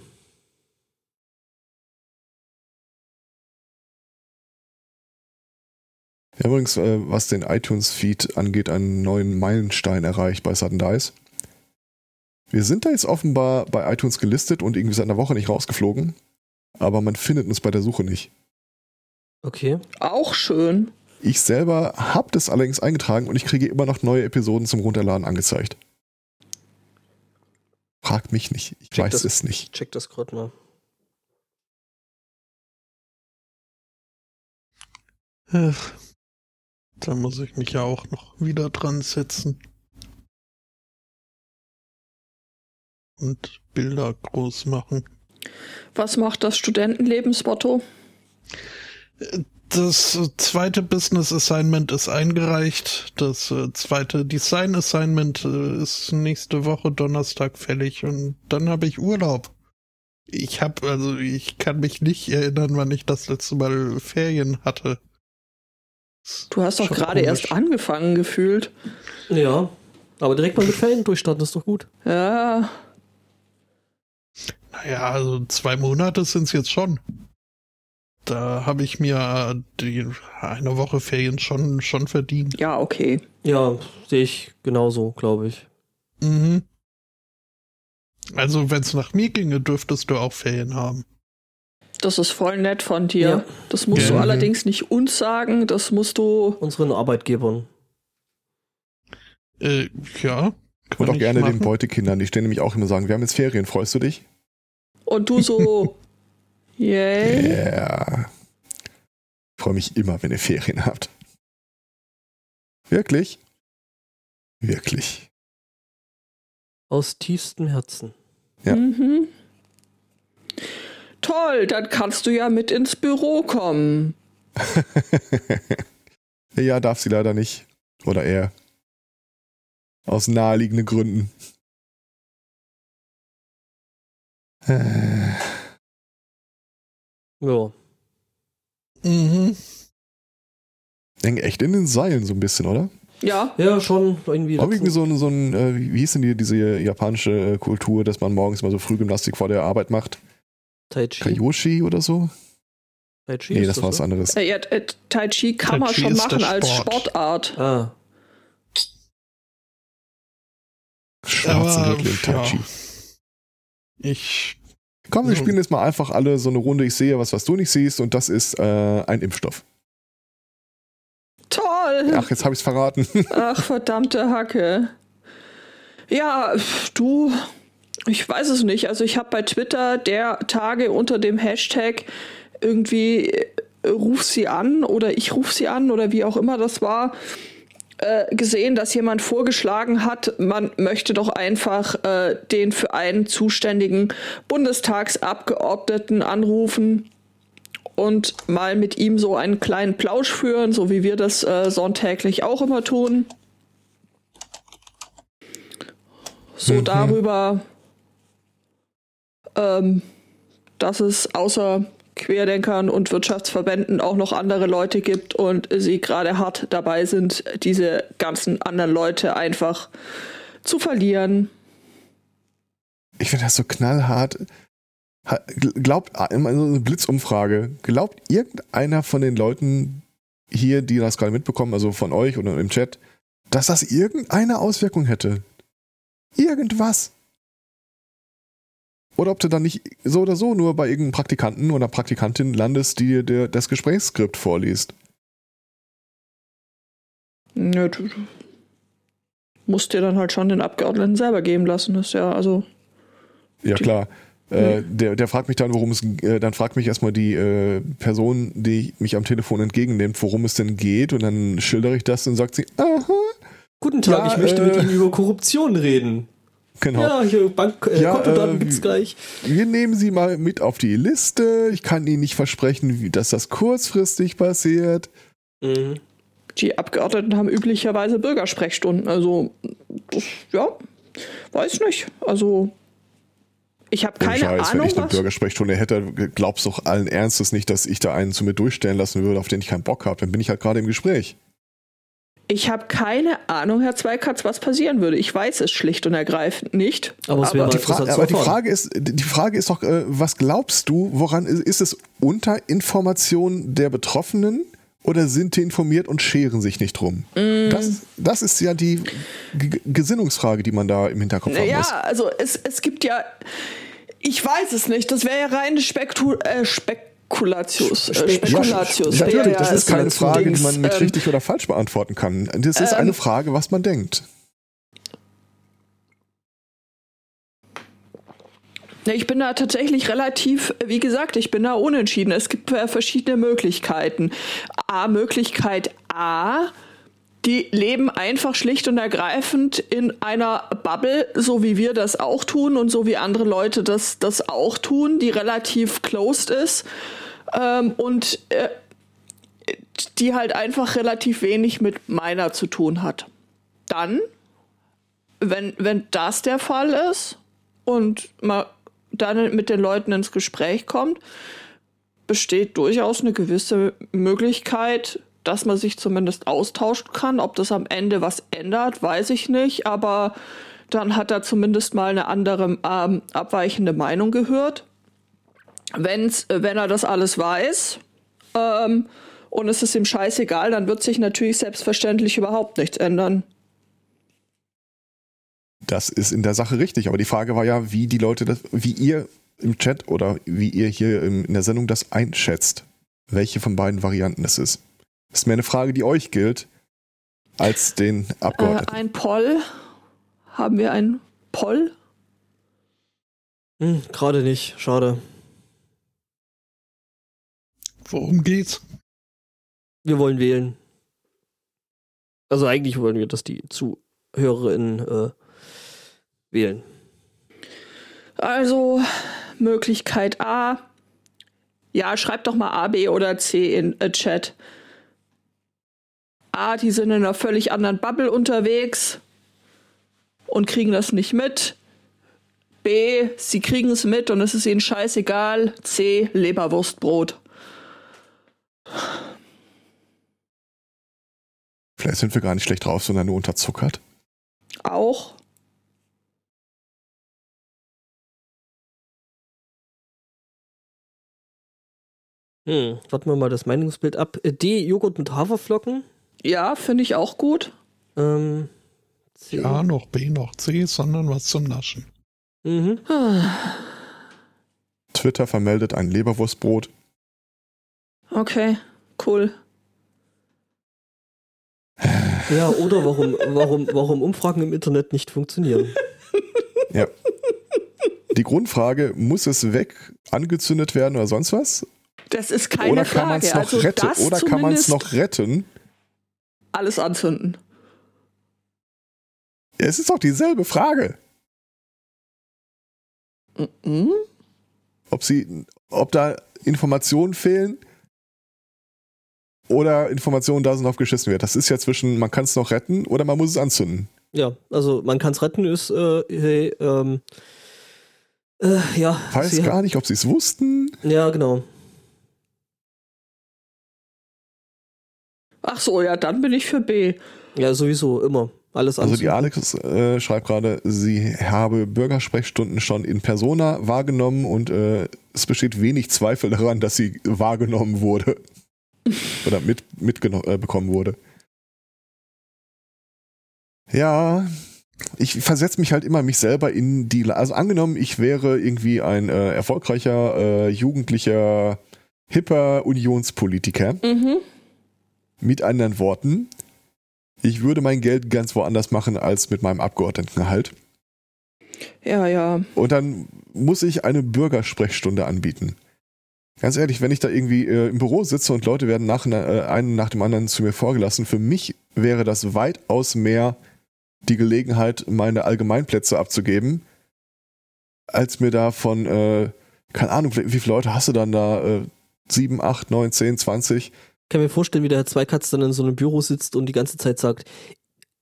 Speaker 1: Wir haben übrigens, äh, was den iTunes-Feed angeht, einen neuen Meilenstein erreicht bei Sudden Dice. Wir sind da jetzt offenbar bei iTunes gelistet und irgendwie seit einer Woche nicht rausgeflogen, aber man findet uns bei der Suche nicht.
Speaker 2: Okay.
Speaker 4: Auch schön.
Speaker 1: Ich selber habe das allerdings eingetragen und ich kriege immer noch neue Episoden zum Runterladen angezeigt. Fragt mich nicht, ich
Speaker 2: Check
Speaker 1: weiß
Speaker 2: das.
Speaker 1: es nicht.
Speaker 2: Check das gerade mal.
Speaker 3: Ach, da muss ich mich ja auch noch wieder dran setzen. Und Bilder groß machen.
Speaker 4: Was macht das Studentenlebensmotto?
Speaker 3: Das äh, zweite Business Assignment ist eingereicht. Das äh, zweite Design Assignment äh, ist nächste Woche Donnerstag fällig und dann habe ich Urlaub. Ich habe also ich kann mich nicht erinnern, wann ich das letzte Mal Ferien hatte.
Speaker 4: Du hast doch gerade erst angefangen gefühlt.
Speaker 2: Ja. Aber direkt mal mit Ferien durchstarten ist doch gut.
Speaker 4: Ja,
Speaker 3: Naja, also zwei Monate sind es jetzt schon. Da habe ich mir die eine Woche Ferien schon, schon verdient.
Speaker 4: Ja, okay.
Speaker 2: Ja, sehe ich genauso, glaube ich.
Speaker 3: Mhm. Also, wenn es nach mir ginge, dürftest du auch Ferien haben.
Speaker 4: Das ist voll nett von dir.
Speaker 2: Ja.
Speaker 4: Das musst
Speaker 3: Ja.
Speaker 4: du allerdings nicht uns sagen, das musst du.
Speaker 2: Unseren Arbeitgebern.
Speaker 3: Äh, ja. Kann
Speaker 1: Und auch gerne
Speaker 3: machen.
Speaker 1: den Beutekindern, die stehen nämlich auch immer sagen, wir haben jetzt Ferien, freust du dich?
Speaker 4: Und du so. Yay.
Speaker 1: Ja. Ich freue mich immer, wenn ihr Ferien habt. Wirklich? Wirklich.
Speaker 2: Aus tiefstem Herzen.
Speaker 1: Ja.
Speaker 4: Mhm. Toll, dann kannst du ja mit ins Büro kommen.
Speaker 1: ja, darf sie leider nicht. Oder er. Aus naheliegenden Gründen. Äh,
Speaker 2: Ja.
Speaker 3: Mhm.
Speaker 1: Hängen echt in den Seilen so ein bisschen, oder?
Speaker 4: Ja,
Speaker 2: Ja, schon irgendwie.
Speaker 1: Auch irgendwie so ein, so ein äh, wie hieß denn die, diese japanische äh, Kultur, dass man morgens mal so Frühgymnastik vor der Arbeit macht?
Speaker 2: Tai Chi.
Speaker 1: Kayoshi oder so?
Speaker 2: Tai Chi
Speaker 1: Nee,
Speaker 2: ist
Speaker 1: das war was
Speaker 2: so?
Speaker 1: anderes.
Speaker 4: äh, ja, äh, Tai Chi kann
Speaker 3: Tai
Speaker 4: man
Speaker 3: Chi
Speaker 4: schon machen als
Speaker 3: Sport.
Speaker 4: Sportart.
Speaker 2: Ah,
Speaker 1: Schwarzen
Speaker 3: Aber,
Speaker 1: Gürtel Tai Chi.
Speaker 3: ja. Ich.
Speaker 1: Komm, wir spielen jetzt mal einfach alle so eine Runde. Ich sehe was, was du nicht siehst, und das ist äh, ein Impfstoff.
Speaker 4: Toll!
Speaker 1: Ach, jetzt habe ich es verraten.
Speaker 4: Ach, verdammte Hacke. Ja, du, ich weiß es nicht. Also ich habe bei Twitter der Tage unter dem Hashtag irgendwie äh, ruf sie an oder ich ruf sie an oder wie auch immer das war, äh, gesehen, dass jemand vorgeschlagen hat, man möchte doch einfach äh, den für einen zuständigen Bundestagsabgeordneten anrufen und mal mit ihm so einen kleinen Plausch führen, so wie wir das äh, sonntäglich auch immer tun. So
Speaker 1: Mhm.
Speaker 4: darüber, ähm, dass es außer Querdenkern und Wirtschaftsverbänden auch noch andere Leute gibt und sie gerade hart dabei sind, diese ganzen anderen Leute einfach zu verlieren.
Speaker 1: Ich finde das so knallhart. Ha- gl- Glaubt, ah, immer so eine Blitzumfrage, glaubt irgendeiner von den Leuten hier, die das gerade mitbekommen, also von euch oder im Chat, dass das irgendeine Auswirkung hätte? Irgendwas? Oder ob du dann nicht so oder so nur bei irgendeinem Praktikanten oder Praktikantin landest, die dir das Gesprächsskript vorliest.
Speaker 4: Ja, du musst dir dann halt schon den Abgeordneten selber geben lassen. Das ist ja, also.
Speaker 1: Ja, klar. Äh, der, der fragt mich dann, worum es, äh, dann fragt mich erstmal die äh, Person, die mich am Telefon entgegennimmt, worum es denn geht, und dann schildere ich das und sagt sie, aha,
Speaker 2: Guten Tag,
Speaker 1: Ja,
Speaker 2: ich möchte
Speaker 1: äh,
Speaker 2: mit Ihnen über Korruption reden.
Speaker 1: Genau.
Speaker 2: Ja, hier Bank, äh,
Speaker 1: Ja,
Speaker 2: Kontodaten
Speaker 1: äh,
Speaker 2: gibt's gleich.
Speaker 1: Wir nehmen sie mal mit auf die Liste. Ich kann Ihnen nicht versprechen, wie, dass das kurzfristig passiert.
Speaker 2: Mhm.
Speaker 4: Die Abgeordneten haben üblicherweise Bürgersprechstunden. Also, das, ja, weiß nicht. Also, ich habe keine
Speaker 1: Scheiß, wenn
Speaker 4: Ahnung,
Speaker 1: ich eine. Bürgersprechstunde hätte, glaubst doch allen Ernstes nicht, dass ich da einen zu mir durchstellen lassen würde, auf den ich keinen Bock habe. Dann bin ich halt gerade im Gespräch.
Speaker 4: Ich habe keine Ahnung, Herr Zweikatz, was passieren würde. Ich weiß es schlicht und ergreifend nicht.
Speaker 2: Aber es wäre
Speaker 1: Die Fra aber die. Frage ist, die Frage ist doch, äh, was glaubst du, woran ist, ist es Unterinformation der Betroffenen oder sind die informiert und scheren sich nicht drum?
Speaker 4: Mm.
Speaker 1: Das, das ist ja die G Gesinnungsfrage, die man da im Hinterkopf haben muss.
Speaker 4: Ja, also es, es gibt ja, ich weiß es nicht, das wäre ja reine Spektu äh, Spekulatius. Äh,
Speaker 2: Spe-
Speaker 4: Spekulatius.
Speaker 1: Ja, natürlich, das ist keine Frage, die man mit
Speaker 4: Ähm,
Speaker 1: richtig oder falsch beantworten kann. Das ist
Speaker 4: ähm,
Speaker 1: eine Frage, was man denkt.
Speaker 4: Ich bin da tatsächlich relativ, wie gesagt, ich bin da unentschieden. Es gibt äh, verschiedene Möglichkeiten. A, Möglichkeit A, die leben einfach schlicht und ergreifend in einer Bubble, so wie wir das auch tun und so wie andere Leute das, das auch tun, die relativ closed ist ähm, und äh, die halt einfach relativ wenig mit meiner zu tun hat. Dann, wenn, wenn das der Fall ist und man dann mit den Leuten ins Gespräch kommt, besteht durchaus eine gewisse Möglichkeit, dass man sich zumindest austauschen kann. Ob das am Ende was ändert, weiß ich nicht, aber dann hat er zumindest mal eine andere ähm, abweichende Meinung gehört. Wenn's, äh, wenn er das alles weiß ähm, und es ist ihm scheißegal, dann wird sich natürlich selbstverständlich überhaupt nichts ändern.
Speaker 1: Das ist in der Sache richtig, aber die Frage war ja, wie die Leute das, wie ihr im Chat oder wie ihr hier in der Sendung das einschätzt, welche von beiden Varianten es ist. Das ist mehr eine Frage, die euch gilt, als den Abgeordneten.
Speaker 4: Äh, ein Poll. Haben wir ein Poll?
Speaker 2: Hm, Gerade nicht, schade.
Speaker 3: Worum geht's?
Speaker 2: Wir wollen wählen. Also eigentlich wollen wir, dass die ZuhörerInnen äh, wählen.
Speaker 4: Also Möglichkeit A. Ja, schreibt doch mal A, B oder C in äh, Chat. A, die sind in einer völlig anderen Bubble unterwegs und kriegen das nicht mit. B, sie kriegen es mit und es ist ihnen scheißegal. C, Leberwurstbrot.
Speaker 1: Vielleicht sind wir gar nicht schlecht drauf, sondern nur unterzuckert.
Speaker 4: Auch.
Speaker 2: Hm, warten wir mal das Meinungsbild ab. Äh, D, Joghurt mit Haferflocken.
Speaker 4: Ja, finde ich auch gut.
Speaker 2: Ähm, C.
Speaker 3: A noch B noch C, sondern was zum Naschen.
Speaker 2: Mhm.
Speaker 1: Twitter vermeldet ein Leberwurstbrot.
Speaker 4: Okay, cool.
Speaker 2: Ja, oder warum, warum, warum Umfragen im Internet nicht funktionieren.
Speaker 1: Ja. Die Grundfrage, muss es weg, angezündet werden oder sonst was?
Speaker 4: Das ist keine
Speaker 1: oder kann man
Speaker 4: Frage.
Speaker 1: es noch
Speaker 4: also
Speaker 1: retten?
Speaker 4: das
Speaker 1: Oder kann man es noch retten?
Speaker 4: alles anzünden.
Speaker 1: Es ist doch dieselbe Frage.
Speaker 4: Mhm.
Speaker 1: Ob sie, ob da Informationen fehlen oder Informationen da sind, auf geschissen wird. Das ist ja zwischen, man kann es noch retten oder man muss es anzünden.
Speaker 2: Ja, also man kann es retten, ist, äh, hey, ähm, äh, ja.
Speaker 1: Weiß
Speaker 2: sie
Speaker 1: gar nicht, ob sie es wussten.
Speaker 2: Ja, genau.
Speaker 4: Ach so, ja, dann bin ich für B.
Speaker 2: Ja, sowieso, immer. Alles
Speaker 1: Also die Alex äh, schreibt gerade, sie habe Bürgersprechstunden schon in Persona wahrgenommen und äh, es besteht wenig Zweifel daran, dass sie wahrgenommen wurde. Oder mit, mitbekommen äh, bekommen wurde. Ja, ich versetze mich halt immer mich selber in die. La- Also angenommen, ich wäre irgendwie ein äh, erfolgreicher, äh, jugendlicher, hipper Unionspolitiker.
Speaker 4: Mhm.
Speaker 1: Mit anderen Worten, ich würde mein Geld ganz woanders machen als mit meinem Abgeordnetengehalt.
Speaker 4: Ja, ja.
Speaker 1: Und dann muss ich eine Bürgersprechstunde anbieten. Ganz ehrlich, wenn ich da irgendwie äh, im Büro sitze und Leute werden nach, äh, einen nach dem anderen zu mir vorgelassen, für mich wäre das weitaus mehr die Gelegenheit, meine Allgemeinplätze abzugeben, als mir da von, äh, keine Ahnung, wie viele Leute hast du dann da? Äh, sieben, acht, neun, zehn, zwanzig?
Speaker 2: Ich kann mir vorstellen, wie der Herr Zweikatz dann in so einem Büro sitzt und die ganze Zeit sagt,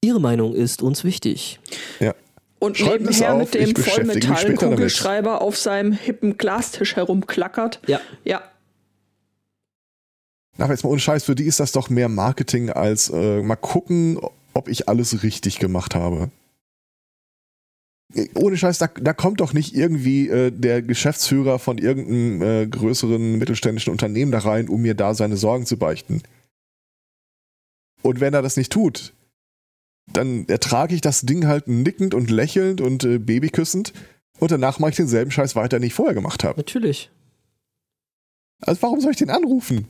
Speaker 2: Ihre Meinung ist uns wichtig.
Speaker 4: Und
Speaker 1: Schreibt
Speaker 4: nebenher
Speaker 1: auf,
Speaker 4: mit dem. Vollmetall-Kugelschreiber auf seinem hippen Glastisch herumklackert.
Speaker 2: Ja.
Speaker 4: Ja.
Speaker 1: Na, jetzt mal ohne Scheiß, für die ist das doch mehr Marketing als äh, mal gucken, ob ich alles richtig gemacht habe. Äh, Ohne Scheiß, da, da kommt doch nicht irgendwie äh, der Geschäftsführer von irgendeinem äh, größeren mittelständischen Unternehmen da rein, um mir da seine Sorgen zu beichten. Und wenn er das nicht tut, dann ertrage ich das Ding halt nickend und lächelnd und äh, babyküssend und danach mache ich denselben Scheiß weiter, den ich vorher gemacht habe.
Speaker 2: Natürlich.
Speaker 1: Also warum soll ich den anrufen?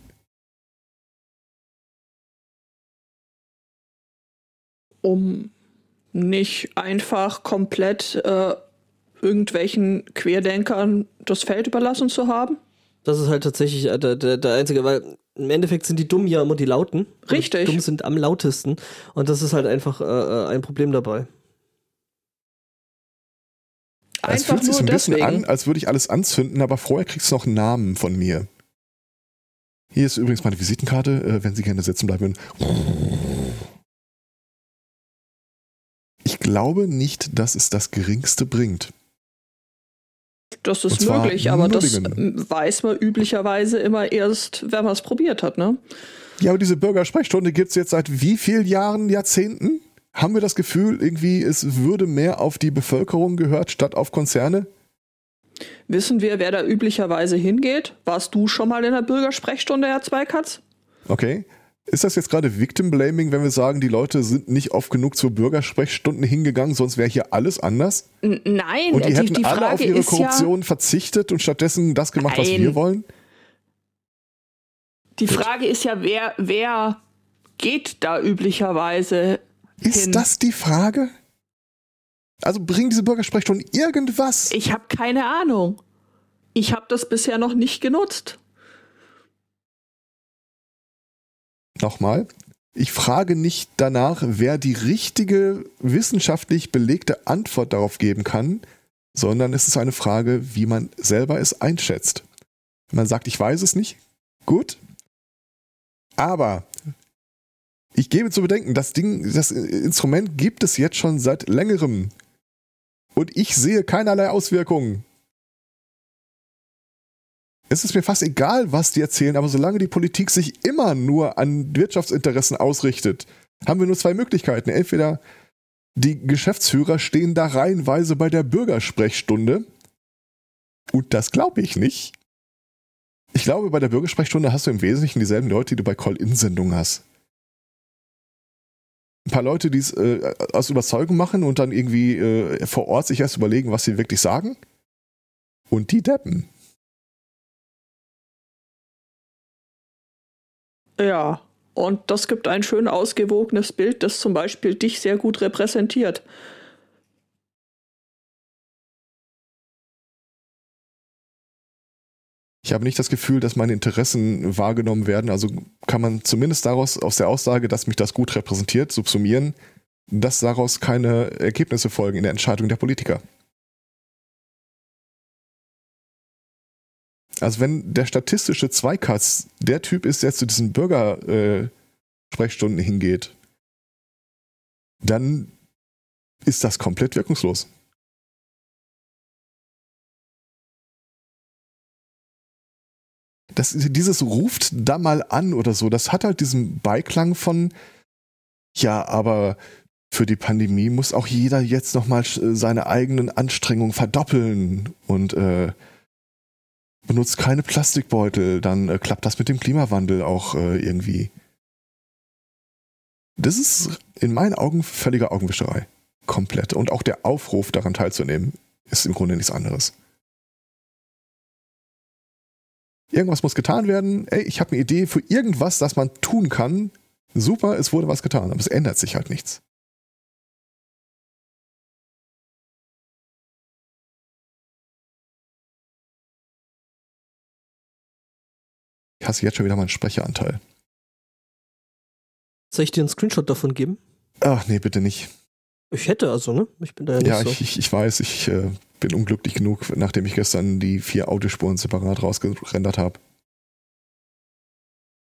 Speaker 4: Um nicht einfach komplett äh, irgendwelchen Querdenkern das Feld überlassen zu haben.
Speaker 2: Das ist halt tatsächlich äh, der, der, der einzige, weil im Endeffekt sind die Dummen ja immer die Lauten.
Speaker 4: Richtig.
Speaker 2: Die Dummen sind am lautesten. Und das ist halt einfach äh, äh, ein Problem dabei.
Speaker 1: Es
Speaker 4: Einfach
Speaker 1: fühlt sich
Speaker 4: nur
Speaker 1: ein bisschen
Speaker 4: deswegen.
Speaker 1: an, als würde ich alles anzünden, aber vorher kriegst du noch einen Namen von mir. Hier ist übrigens meine Visitenkarte, äh, wenn Sie gerne sitzen bleiben würden. Ich glaube nicht, dass es das Geringste bringt.
Speaker 4: Das ist möglich, aber das
Speaker 1: Nullingen.
Speaker 4: ähm, weiß man üblicherweise immer erst, wenn man es probiert hat, ne?
Speaker 1: Ja, aber diese Bürgersprechstunde gibt es jetzt seit wie vielen Jahren, Jahrzehnten? Haben wir das Gefühl, irgendwie, es würde mehr auf die Bevölkerung gehört, statt auf Konzerne?
Speaker 4: Wissen wir, wer da üblicherweise hingeht? Warst du schon mal in der Bürgersprechstunde, Herr Zweikatz?
Speaker 1: Okay. Ist das jetzt gerade Victim Blaming, wenn wir sagen, die Leute sind nicht oft genug zur Bürgersprechstunden hingegangen, sonst wäre hier alles anders?
Speaker 4: N nein,
Speaker 1: Und die,
Speaker 4: die,
Speaker 1: hätten
Speaker 4: die
Speaker 1: alle
Speaker 4: Frage
Speaker 1: auf ihre Korruption
Speaker 4: ja,
Speaker 1: verzichtet und stattdessen das gemacht, was
Speaker 4: Nein.
Speaker 1: wir wollen?
Speaker 4: die Frage ist ja, wer, wer geht da üblicherweise
Speaker 1: Ist
Speaker 4: hin?
Speaker 1: das die Frage? Also bringen diese Bürgersprechstunden irgendwas?
Speaker 4: Ich habe keine Ahnung. Ich habe das bisher noch nicht genutzt.
Speaker 1: Nochmal. Ich frage nicht danach, wer die richtige wissenschaftlich belegte Antwort darauf geben kann, sondern es ist eine Frage, wie man selber es einschätzt. Wenn man sagt, ich weiß es nicht, gut. Aber ich gebe zu bedenken, das Ding, das Instrument gibt es jetzt schon seit längerem. Und ich sehe keinerlei Auswirkungen. Es ist mir fast egal, was die erzählen, aber solange die Politik sich immer nur an Wirtschaftsinteressen ausrichtet, haben wir nur zwei Möglichkeiten. Entweder die Geschäftsführer stehen da reihenweise bei der Bürgersprechstunde. Und das glaube ich nicht. Ich glaube, bei der Bürgersprechstunde hast du im Wesentlichen dieselben Leute, die du bei Call-In-Sendungen hast. Ein paar Leute, die es äh, aus Überzeugung machen und dann irgendwie äh, vor Ort sich erst überlegen, was sie wirklich sagen. Und die Deppen.
Speaker 4: Ja, und das gibt ein schön ausgewogenes Bild, das zum Beispiel dich sehr gut repräsentiert.
Speaker 1: Ich habe nicht das Gefühl, dass meine Interessen wahrgenommen werden. Also kann man zumindest daraus, aus der Aussage, dass mich das gut repräsentiert, subsumieren, dass daraus keine Ergebnisse folgen in der Entscheidung der Politiker. Also wenn der statistische Zweikatz der Typ ist, der zu diesen Bürgersprechstunden äh, hingeht, dann ist das komplett wirkungslos. das, dieses ruft da mal an oder so, das hat halt diesen Beiklang von, ja, aber für die Pandemie muss auch jeder jetzt nochmal seine eigenen Anstrengungen verdoppeln und äh, benutzt keine Plastikbeutel, dann äh, klappt das mit dem Klimawandel auch äh, irgendwie. Das ist in meinen Augen völlige Augenwischerei. Komplett. Und auch der Aufruf, daran teilzunehmen, ist im Grunde nichts anderes. Irgendwas muss getan werden. Ey, ich habe eine Idee für irgendwas, das man tun kann. Super, es wurde was getan, aber es ändert sich halt nichts. Ich hasse jetzt schon wieder meinen Sprecheranteil.
Speaker 2: Soll ich dir einen Screenshot davon geben?
Speaker 1: Ach nee, bitte nicht.
Speaker 2: Ich hätte also, ne? Ich bin da ja nicht
Speaker 1: Ja,
Speaker 2: so.
Speaker 1: ich, ich, ich weiß, ich äh, bin unglücklich genug, nachdem ich gestern die vier Audiospuren separat rausgerendert habe.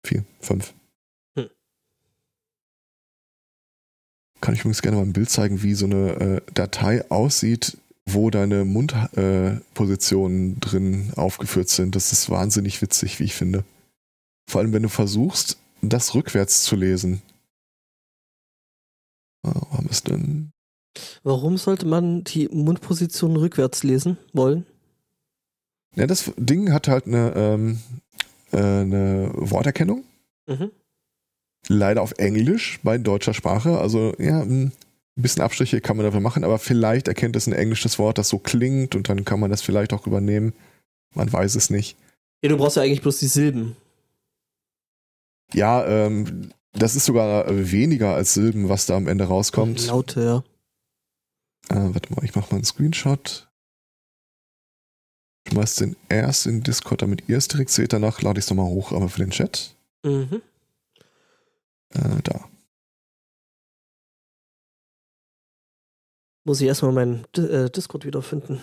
Speaker 1: Vier, fünf.
Speaker 2: Hm.
Speaker 1: Kann ich übrigens gerne mal ein Bild zeigen, wie so eine äh, Datei aussieht, wo deine Mundpositionen äh, drin aufgeführt sind. Das ist wahnsinnig witzig, wie ich finde. Vor allem, wenn du versuchst, das rückwärts zu lesen. Ah, wir es denn?
Speaker 2: Warum sollte man die Mundposition rückwärts lesen wollen?
Speaker 1: Ja, das Ding hat halt eine, ähm, äh, eine Worterkennung.
Speaker 2: Mhm.
Speaker 1: Leider auf Englisch bei deutscher Sprache. Also, ja, ein bisschen Abstriche kann man dafür machen, aber vielleicht erkennt es ein englisches Wort, das so klingt und dann kann man das vielleicht auch übernehmen. Man weiß es nicht.
Speaker 2: Ja, du brauchst ja eigentlich bloß die Silben.
Speaker 1: Ja, ähm, das ist sogar weniger als Silben, was da am Ende rauskommt.
Speaker 2: Laute, ja.
Speaker 1: Äh, warte mal, ich mache mal einen Screenshot. Schmeiß den erst in Discord, damit ihr es direkt seht. Danach lade ich es nochmal hoch, aber für den Chat.
Speaker 2: Mhm.
Speaker 1: Äh, da.
Speaker 2: Muss ich erstmal meinen Di- äh, Discord wiederfinden.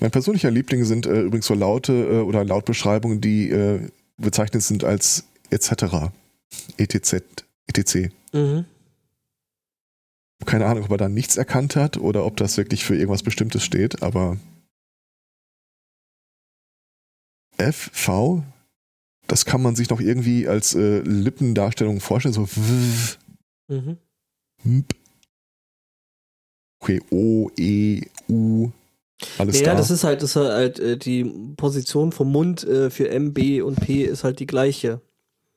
Speaker 1: Mein persönlicher Liebling sind äh, übrigens so Laute äh, oder Lautbeschreibungen, die äh, bezeichnet sind als etc. etc. etc.
Speaker 2: Mhm.
Speaker 1: Keine Ahnung, ob er da nichts erkannt hat oder ob das wirklich für irgendwas Bestimmtes steht, aber FV, das kann man sich noch irgendwie als äh, Lippendarstellung vorstellen, so w-
Speaker 2: Mhm.
Speaker 1: Mp. Okay, O, E, U. Alles
Speaker 2: ja,
Speaker 1: da.
Speaker 2: das ist halt, das ist halt äh, die Position vom Mund äh, für M, B und P ist halt die gleiche.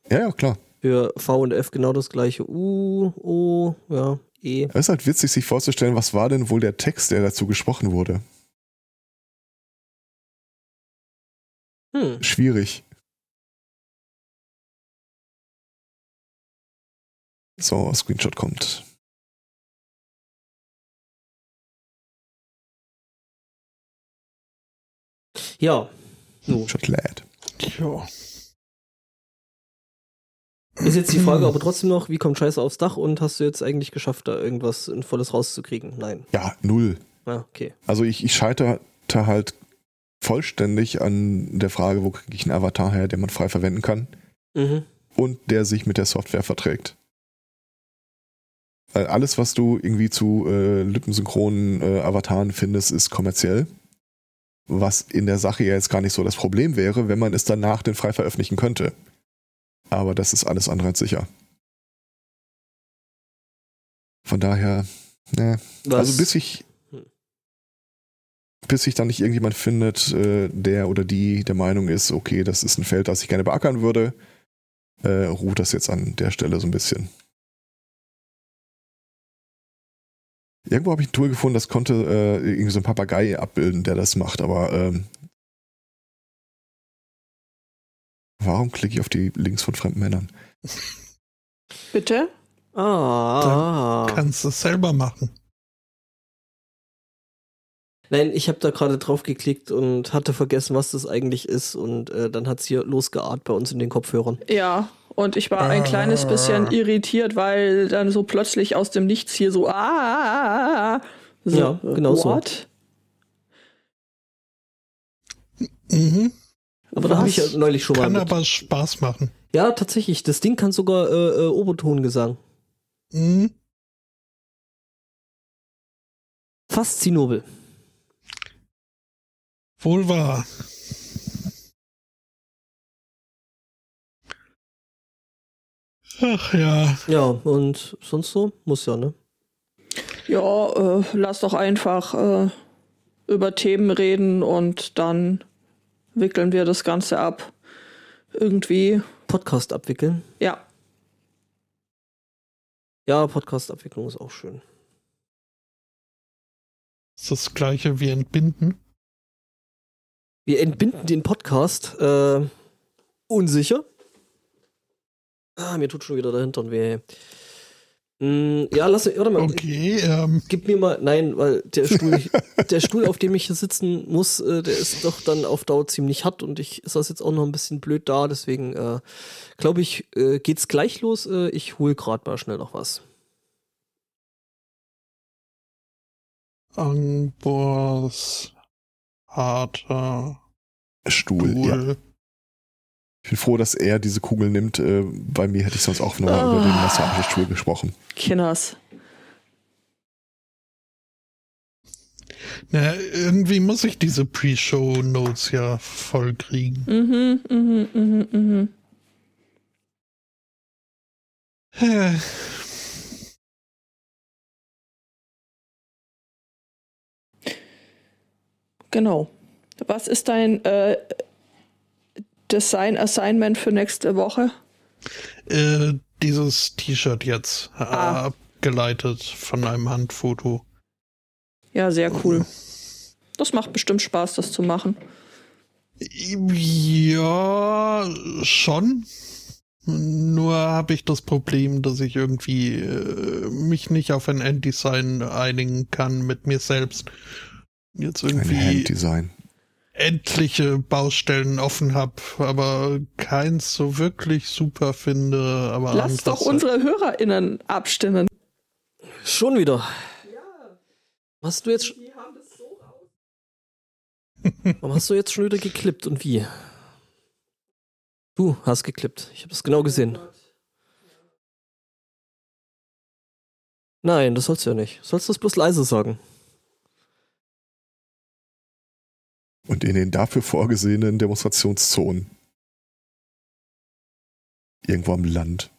Speaker 1: Ja, ja, klar.
Speaker 2: Für V und F genau das gleiche. U, O, ja, E.
Speaker 1: Es ist halt witzig, sich vorzustellen, was war denn wohl der Text, der dazu gesprochen wurde.
Speaker 2: Hm.
Speaker 1: Schwierig. So, Screenshot kommt.
Speaker 2: Ja. So.
Speaker 1: Shot lad.
Speaker 3: Ja.
Speaker 2: Ist jetzt die Frage aber trotzdem noch, wie kommt Scheiße aufs Dach und hast du jetzt eigentlich geschafft, da irgendwas Volles rauszukriegen? Nein.
Speaker 1: Ja, null.
Speaker 2: Ja, okay.
Speaker 1: Also ich, ich scheitere halt vollständig an der Frage, wo kriege ich einen Avatar her, den man frei verwenden kann
Speaker 2: Mhm.
Speaker 1: und der sich mit der Software verträgt. Weil alles, was du irgendwie zu äh, lippensynchronen äh, Avataren findest, ist kommerziell. Was in der Sache ja jetzt gar nicht so das Problem wäre, wenn man es danach denn frei veröffentlichen könnte. Aber das ist alles andere als sicher. Von daher, ne, also bis ich
Speaker 2: Hm.
Speaker 1: bis sich dann nicht irgendjemand findet, äh, der oder die der Meinung ist, okay, das ist ein Feld, das ich gerne beackern würde, äh, ruht das jetzt an der Stelle so ein bisschen. Irgendwo habe ich ein Tool gefunden, das konnte äh, irgendwie so ein Papagei abbilden, der das macht, aber ähm, warum klicke ich auf die Links von fremden Männern?
Speaker 4: Bitte?
Speaker 2: Ah.
Speaker 3: Kannst du es selber machen.
Speaker 2: Nein, ich habe da gerade drauf geklickt und hatte vergessen, was das eigentlich ist und äh, dann hat's hier losgeart bei uns in den Kopfhörern.
Speaker 4: Ja, und ich war ein kleines bisschen irritiert, weil dann so plötzlich aus dem Nichts hier so ah so,
Speaker 2: Ja, genau so.
Speaker 4: what?
Speaker 3: Mhm.
Speaker 2: Aber da habe ich ja
Speaker 4: Was?
Speaker 2: neulich schon mal.
Speaker 3: Kann aber Spaß machen.
Speaker 2: Ja, tatsächlich. Das Ding kann sogar äh, äh, Obertongesang.
Speaker 3: Mhm.
Speaker 2: Faszinobel.
Speaker 3: Wohl wahr. Ach ja.
Speaker 2: Ja, und sonst so? Muss ja, ne?
Speaker 4: Ja, äh, lass doch einfach äh, über Themen reden und dann wickeln wir das Ganze ab. Irgendwie,
Speaker 2: Podcast abwickeln.
Speaker 4: ja.
Speaker 2: Ja, Podcast-Abwicklung ist auch schön.
Speaker 3: Ist das gleiche wie entbinden?
Speaker 2: Wir entbinden den Podcast. Äh, unsicher. Ah, mir tut schon wieder der Hintern weh. Mm, ja, lass, warte mal.
Speaker 3: Okay, ähm,
Speaker 2: Gib mir mal, nein, weil der Stuhl, der Stuhl, auf dem ich hier sitzen muss, äh, der ist doch dann auf Dauer ziemlich hart und ich saß jetzt auch noch ein bisschen blöd da, deswegen äh, glaube ich, äh, geht's gleich los. Äh, ich hol grad mal schnell noch was.
Speaker 3: Angbors harter
Speaker 1: Stuhl. Ja. Ich bin froh, dass er diese Kugel nimmt. Äh, bei mir hätte ich sonst auch nochmal über den Massagestuhl gesprochen.
Speaker 4: Kinders.
Speaker 3: Na, irgendwie muss ich diese Pre-Show-Notes ja voll kriegen.
Speaker 4: Mhm, mhm, mhm, mhm.
Speaker 3: Äh,
Speaker 4: Genau. Was ist dein äh, Design-Assignment für nächste Woche?
Speaker 3: Äh, dieses T-Shirt jetzt, äh,
Speaker 4: Ah.
Speaker 3: abgeleitet von einem Handfoto.
Speaker 4: Ja, sehr cool. Das macht bestimmt Spaß, das zu machen.
Speaker 3: Ja, schon. Nur habe ich das Problem, dass ich irgendwie äh, mich nicht auf ein Enddesign einigen kann mit mir selbst. Jetzt
Speaker 1: Ein
Speaker 3: irgendwie
Speaker 1: Handdesign.
Speaker 3: Etliche Baustellen offen habe, aber keins so wirklich super finde. Aber
Speaker 4: Lass doch
Speaker 3: andererseits-
Speaker 4: unsere HörerInnen abstimmen.
Speaker 2: Schon wieder. Was hast du jetzt? sch- Warum hast du jetzt schon wieder geklippt und wie? Du hast geklippt. Ich habe das genau gesehen. Nein, das sollst du ja nicht. Du sollst das bloß leise sagen.
Speaker 1: Und in den dafür vorgesehenen Demonstrationszonen. Irgendwo am Land.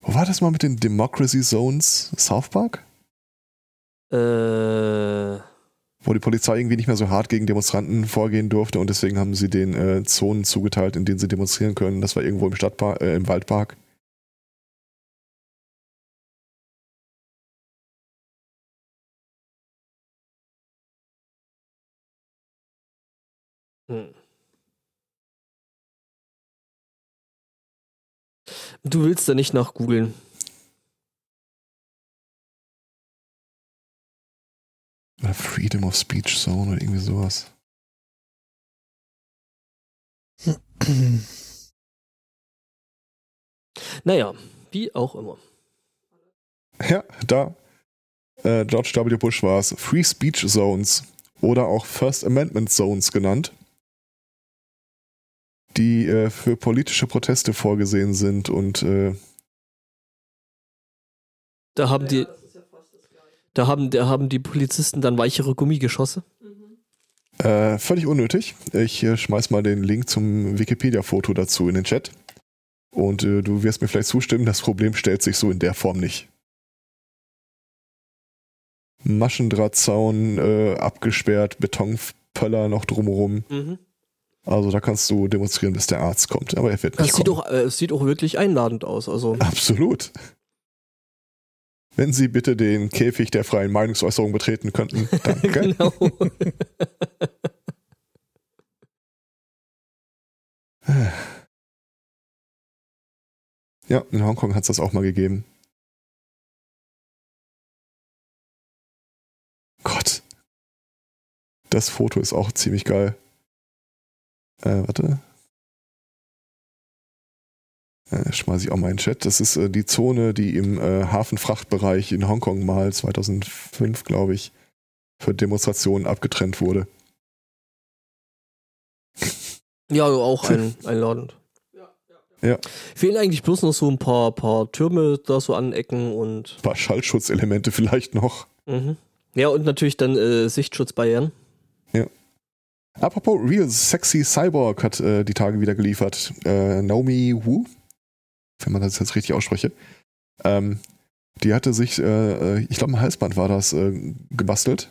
Speaker 1: Wo war das mal mit den Democracy Zones? South Park?
Speaker 2: Äh,
Speaker 1: Wo die Polizei irgendwie nicht mehr so hart gegen Demonstranten vorgehen durfte und deswegen haben sie den äh, Zonen zugeteilt, in denen sie demonstrieren können. Das war irgendwo im Stadtpark, äh, im Waldpark.
Speaker 2: Hm. Du willst da nicht nach googeln.
Speaker 1: Freedom of Speech Zone oder irgendwie sowas.
Speaker 2: Naja, wie auch immer.
Speaker 1: Ja, da. Äh, George W. Bush war es. Free Speech Zones oder auch First Amendment Zones genannt, die äh, für politische Proteste vorgesehen sind und äh,
Speaker 2: Da haben die, da haben, da haben die Polizisten dann weichere Gummigeschosse.
Speaker 1: äh, völlig unnötig. Ich äh, schmeiß mal den Link zum Wikipedia-Foto dazu in den Chat. Und äh, du wirst mir vielleicht zustimmen, das Problem stellt sich so in der Form nicht. Maschendrahtzaun äh, abgesperrt, Betonpöller noch drumherum.
Speaker 2: Mhm.
Speaker 1: Also da kannst du demonstrieren, bis der Arzt kommt. Aber er wird
Speaker 2: Das
Speaker 1: nicht
Speaker 2: sieht
Speaker 1: kommen.
Speaker 2: auch, äh, es sieht auch wirklich einladend aus. Also,
Speaker 1: Absolut. Wenn Sie bitte den Käfig der freien Meinungsäußerung betreten könnten. Danke.
Speaker 2: genau.
Speaker 1: Ja, in Hongkong hat es das auch mal gegeben. Gott. Das Foto ist auch ziemlich geil. Äh, warte. Äh, schmeiß ich auch mal in den Chat. Das ist äh, die Zone, die im äh, Hafenfrachtbereich in Hongkong mal 2005, glaube ich, für Demonstrationen abgetrennt wurde.
Speaker 2: ja, auch ein, einladend.
Speaker 1: Ja.
Speaker 2: Fehlen eigentlich bloß noch so ein paar, paar Türme da so anecken und.
Speaker 1: Ein paar Schallschutzelemente vielleicht noch.
Speaker 2: Mhm. Ja, und natürlich dann äh, Sichtschutzbarrieren.
Speaker 1: Apropos Real Sexy Cyborg hat äh, die Tage wieder geliefert. Äh, Naomi Wu, wenn man das jetzt richtig ausspreche. Ähm, die hatte sich, äh, ich glaube, ein Halsband war das, äh, gebastelt.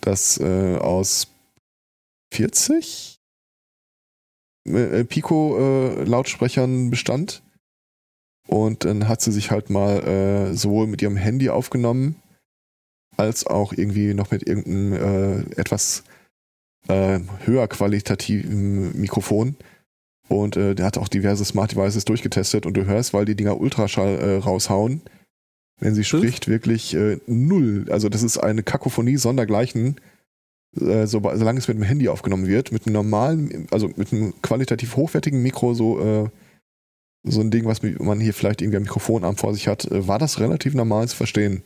Speaker 1: Das äh, aus 40 äh, Pico-Lautsprechern bestand. Und dann hat sie sich halt mal äh, sowohl mit ihrem Handy aufgenommen, als auch irgendwie noch mit irgendeinem äh, etwas äh, höher qualitativen Mikrofon. Und äh, der hat auch diverse Smart Devices durchgetestet und du hörst, weil die Dinger Ultraschall äh, raushauen, wenn sie
Speaker 2: Fünf?
Speaker 1: spricht, wirklich äh, null. Also das ist eine Kakophonie sondergleichen, äh, so, solange es mit dem Handy aufgenommen wird, mit einem normalen, also mit einem qualitativ hochwertigen Mikro, so, äh, so ein Ding, was man hier vielleicht irgendwie am Mikrofonarm vor sich hat, äh, war das relativ normal zu verstehen.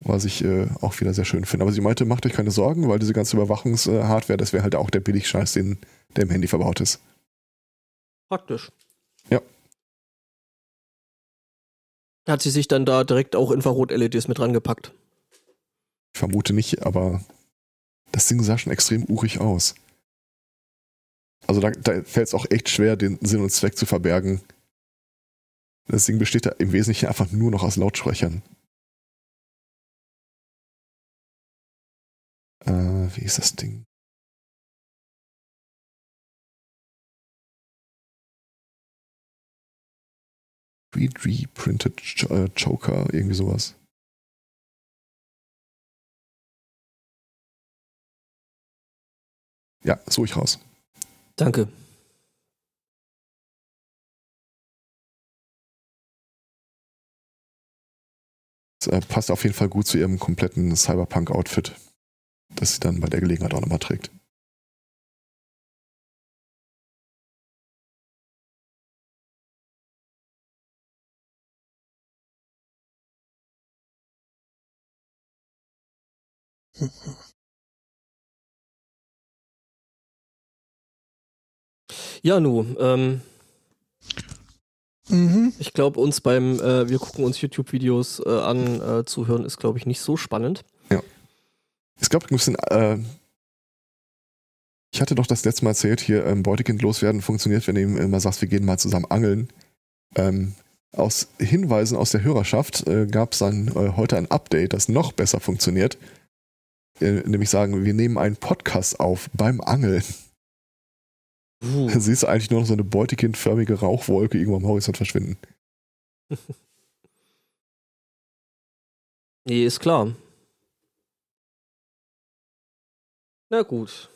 Speaker 1: Was ich äh, auch wieder sehr schön finde. Aber sie meinte, macht euch keine Sorgen, weil diese ganze Überwachungshardware, das wäre halt auch der Billigscheiß, den, der im Handy verbaut ist.
Speaker 2: Praktisch.
Speaker 1: Ja.
Speaker 2: Hat sie sich dann da direkt auch Infrarot-LEDs mit rangepackt.
Speaker 1: Ich vermute nicht, aber das Ding sah schon extrem urig aus. Also da, da fällt es auch echt schwer, den Sinn und Zweck zu verbergen. Das Ding besteht da im Wesentlichen einfach nur noch aus Lautsprechern. Äh, wie ist das Ding? Read Printed Ch äh, Joker, irgendwie sowas. Ja, suche ich raus.
Speaker 2: Danke.
Speaker 1: Das äh, passt auf jeden Fall gut zu ihrem kompletten Cyberpunk-Outfit, das sie dann bei der Gelegenheit auch nochmal trägt.
Speaker 2: Ja, nu, ähm,
Speaker 3: Mhm.
Speaker 2: ich glaube, uns beim, äh, wir gucken uns YouTube-Videos äh, an, äh, zu hören, ist, glaube ich, nicht so spannend.
Speaker 1: Es gab ein bisschen, äh, ich hatte doch das letzte Mal erzählt, hier ähm, Beutekind loswerden funktioniert, wenn du ihm immer sagst, wir gehen mal zusammen angeln. Ähm, aus Hinweisen aus der Hörerschaft äh, gab es dann äh, heute ein Update, das noch besser funktioniert. Äh, nämlich sagen, wir nehmen einen Podcast auf beim Angeln.
Speaker 2: Uh.
Speaker 1: Da siehst du eigentlich nur noch so eine beutekindförmige Rauchwolke irgendwo am Horizont verschwinden.
Speaker 2: Nee, ist klar. Na gut.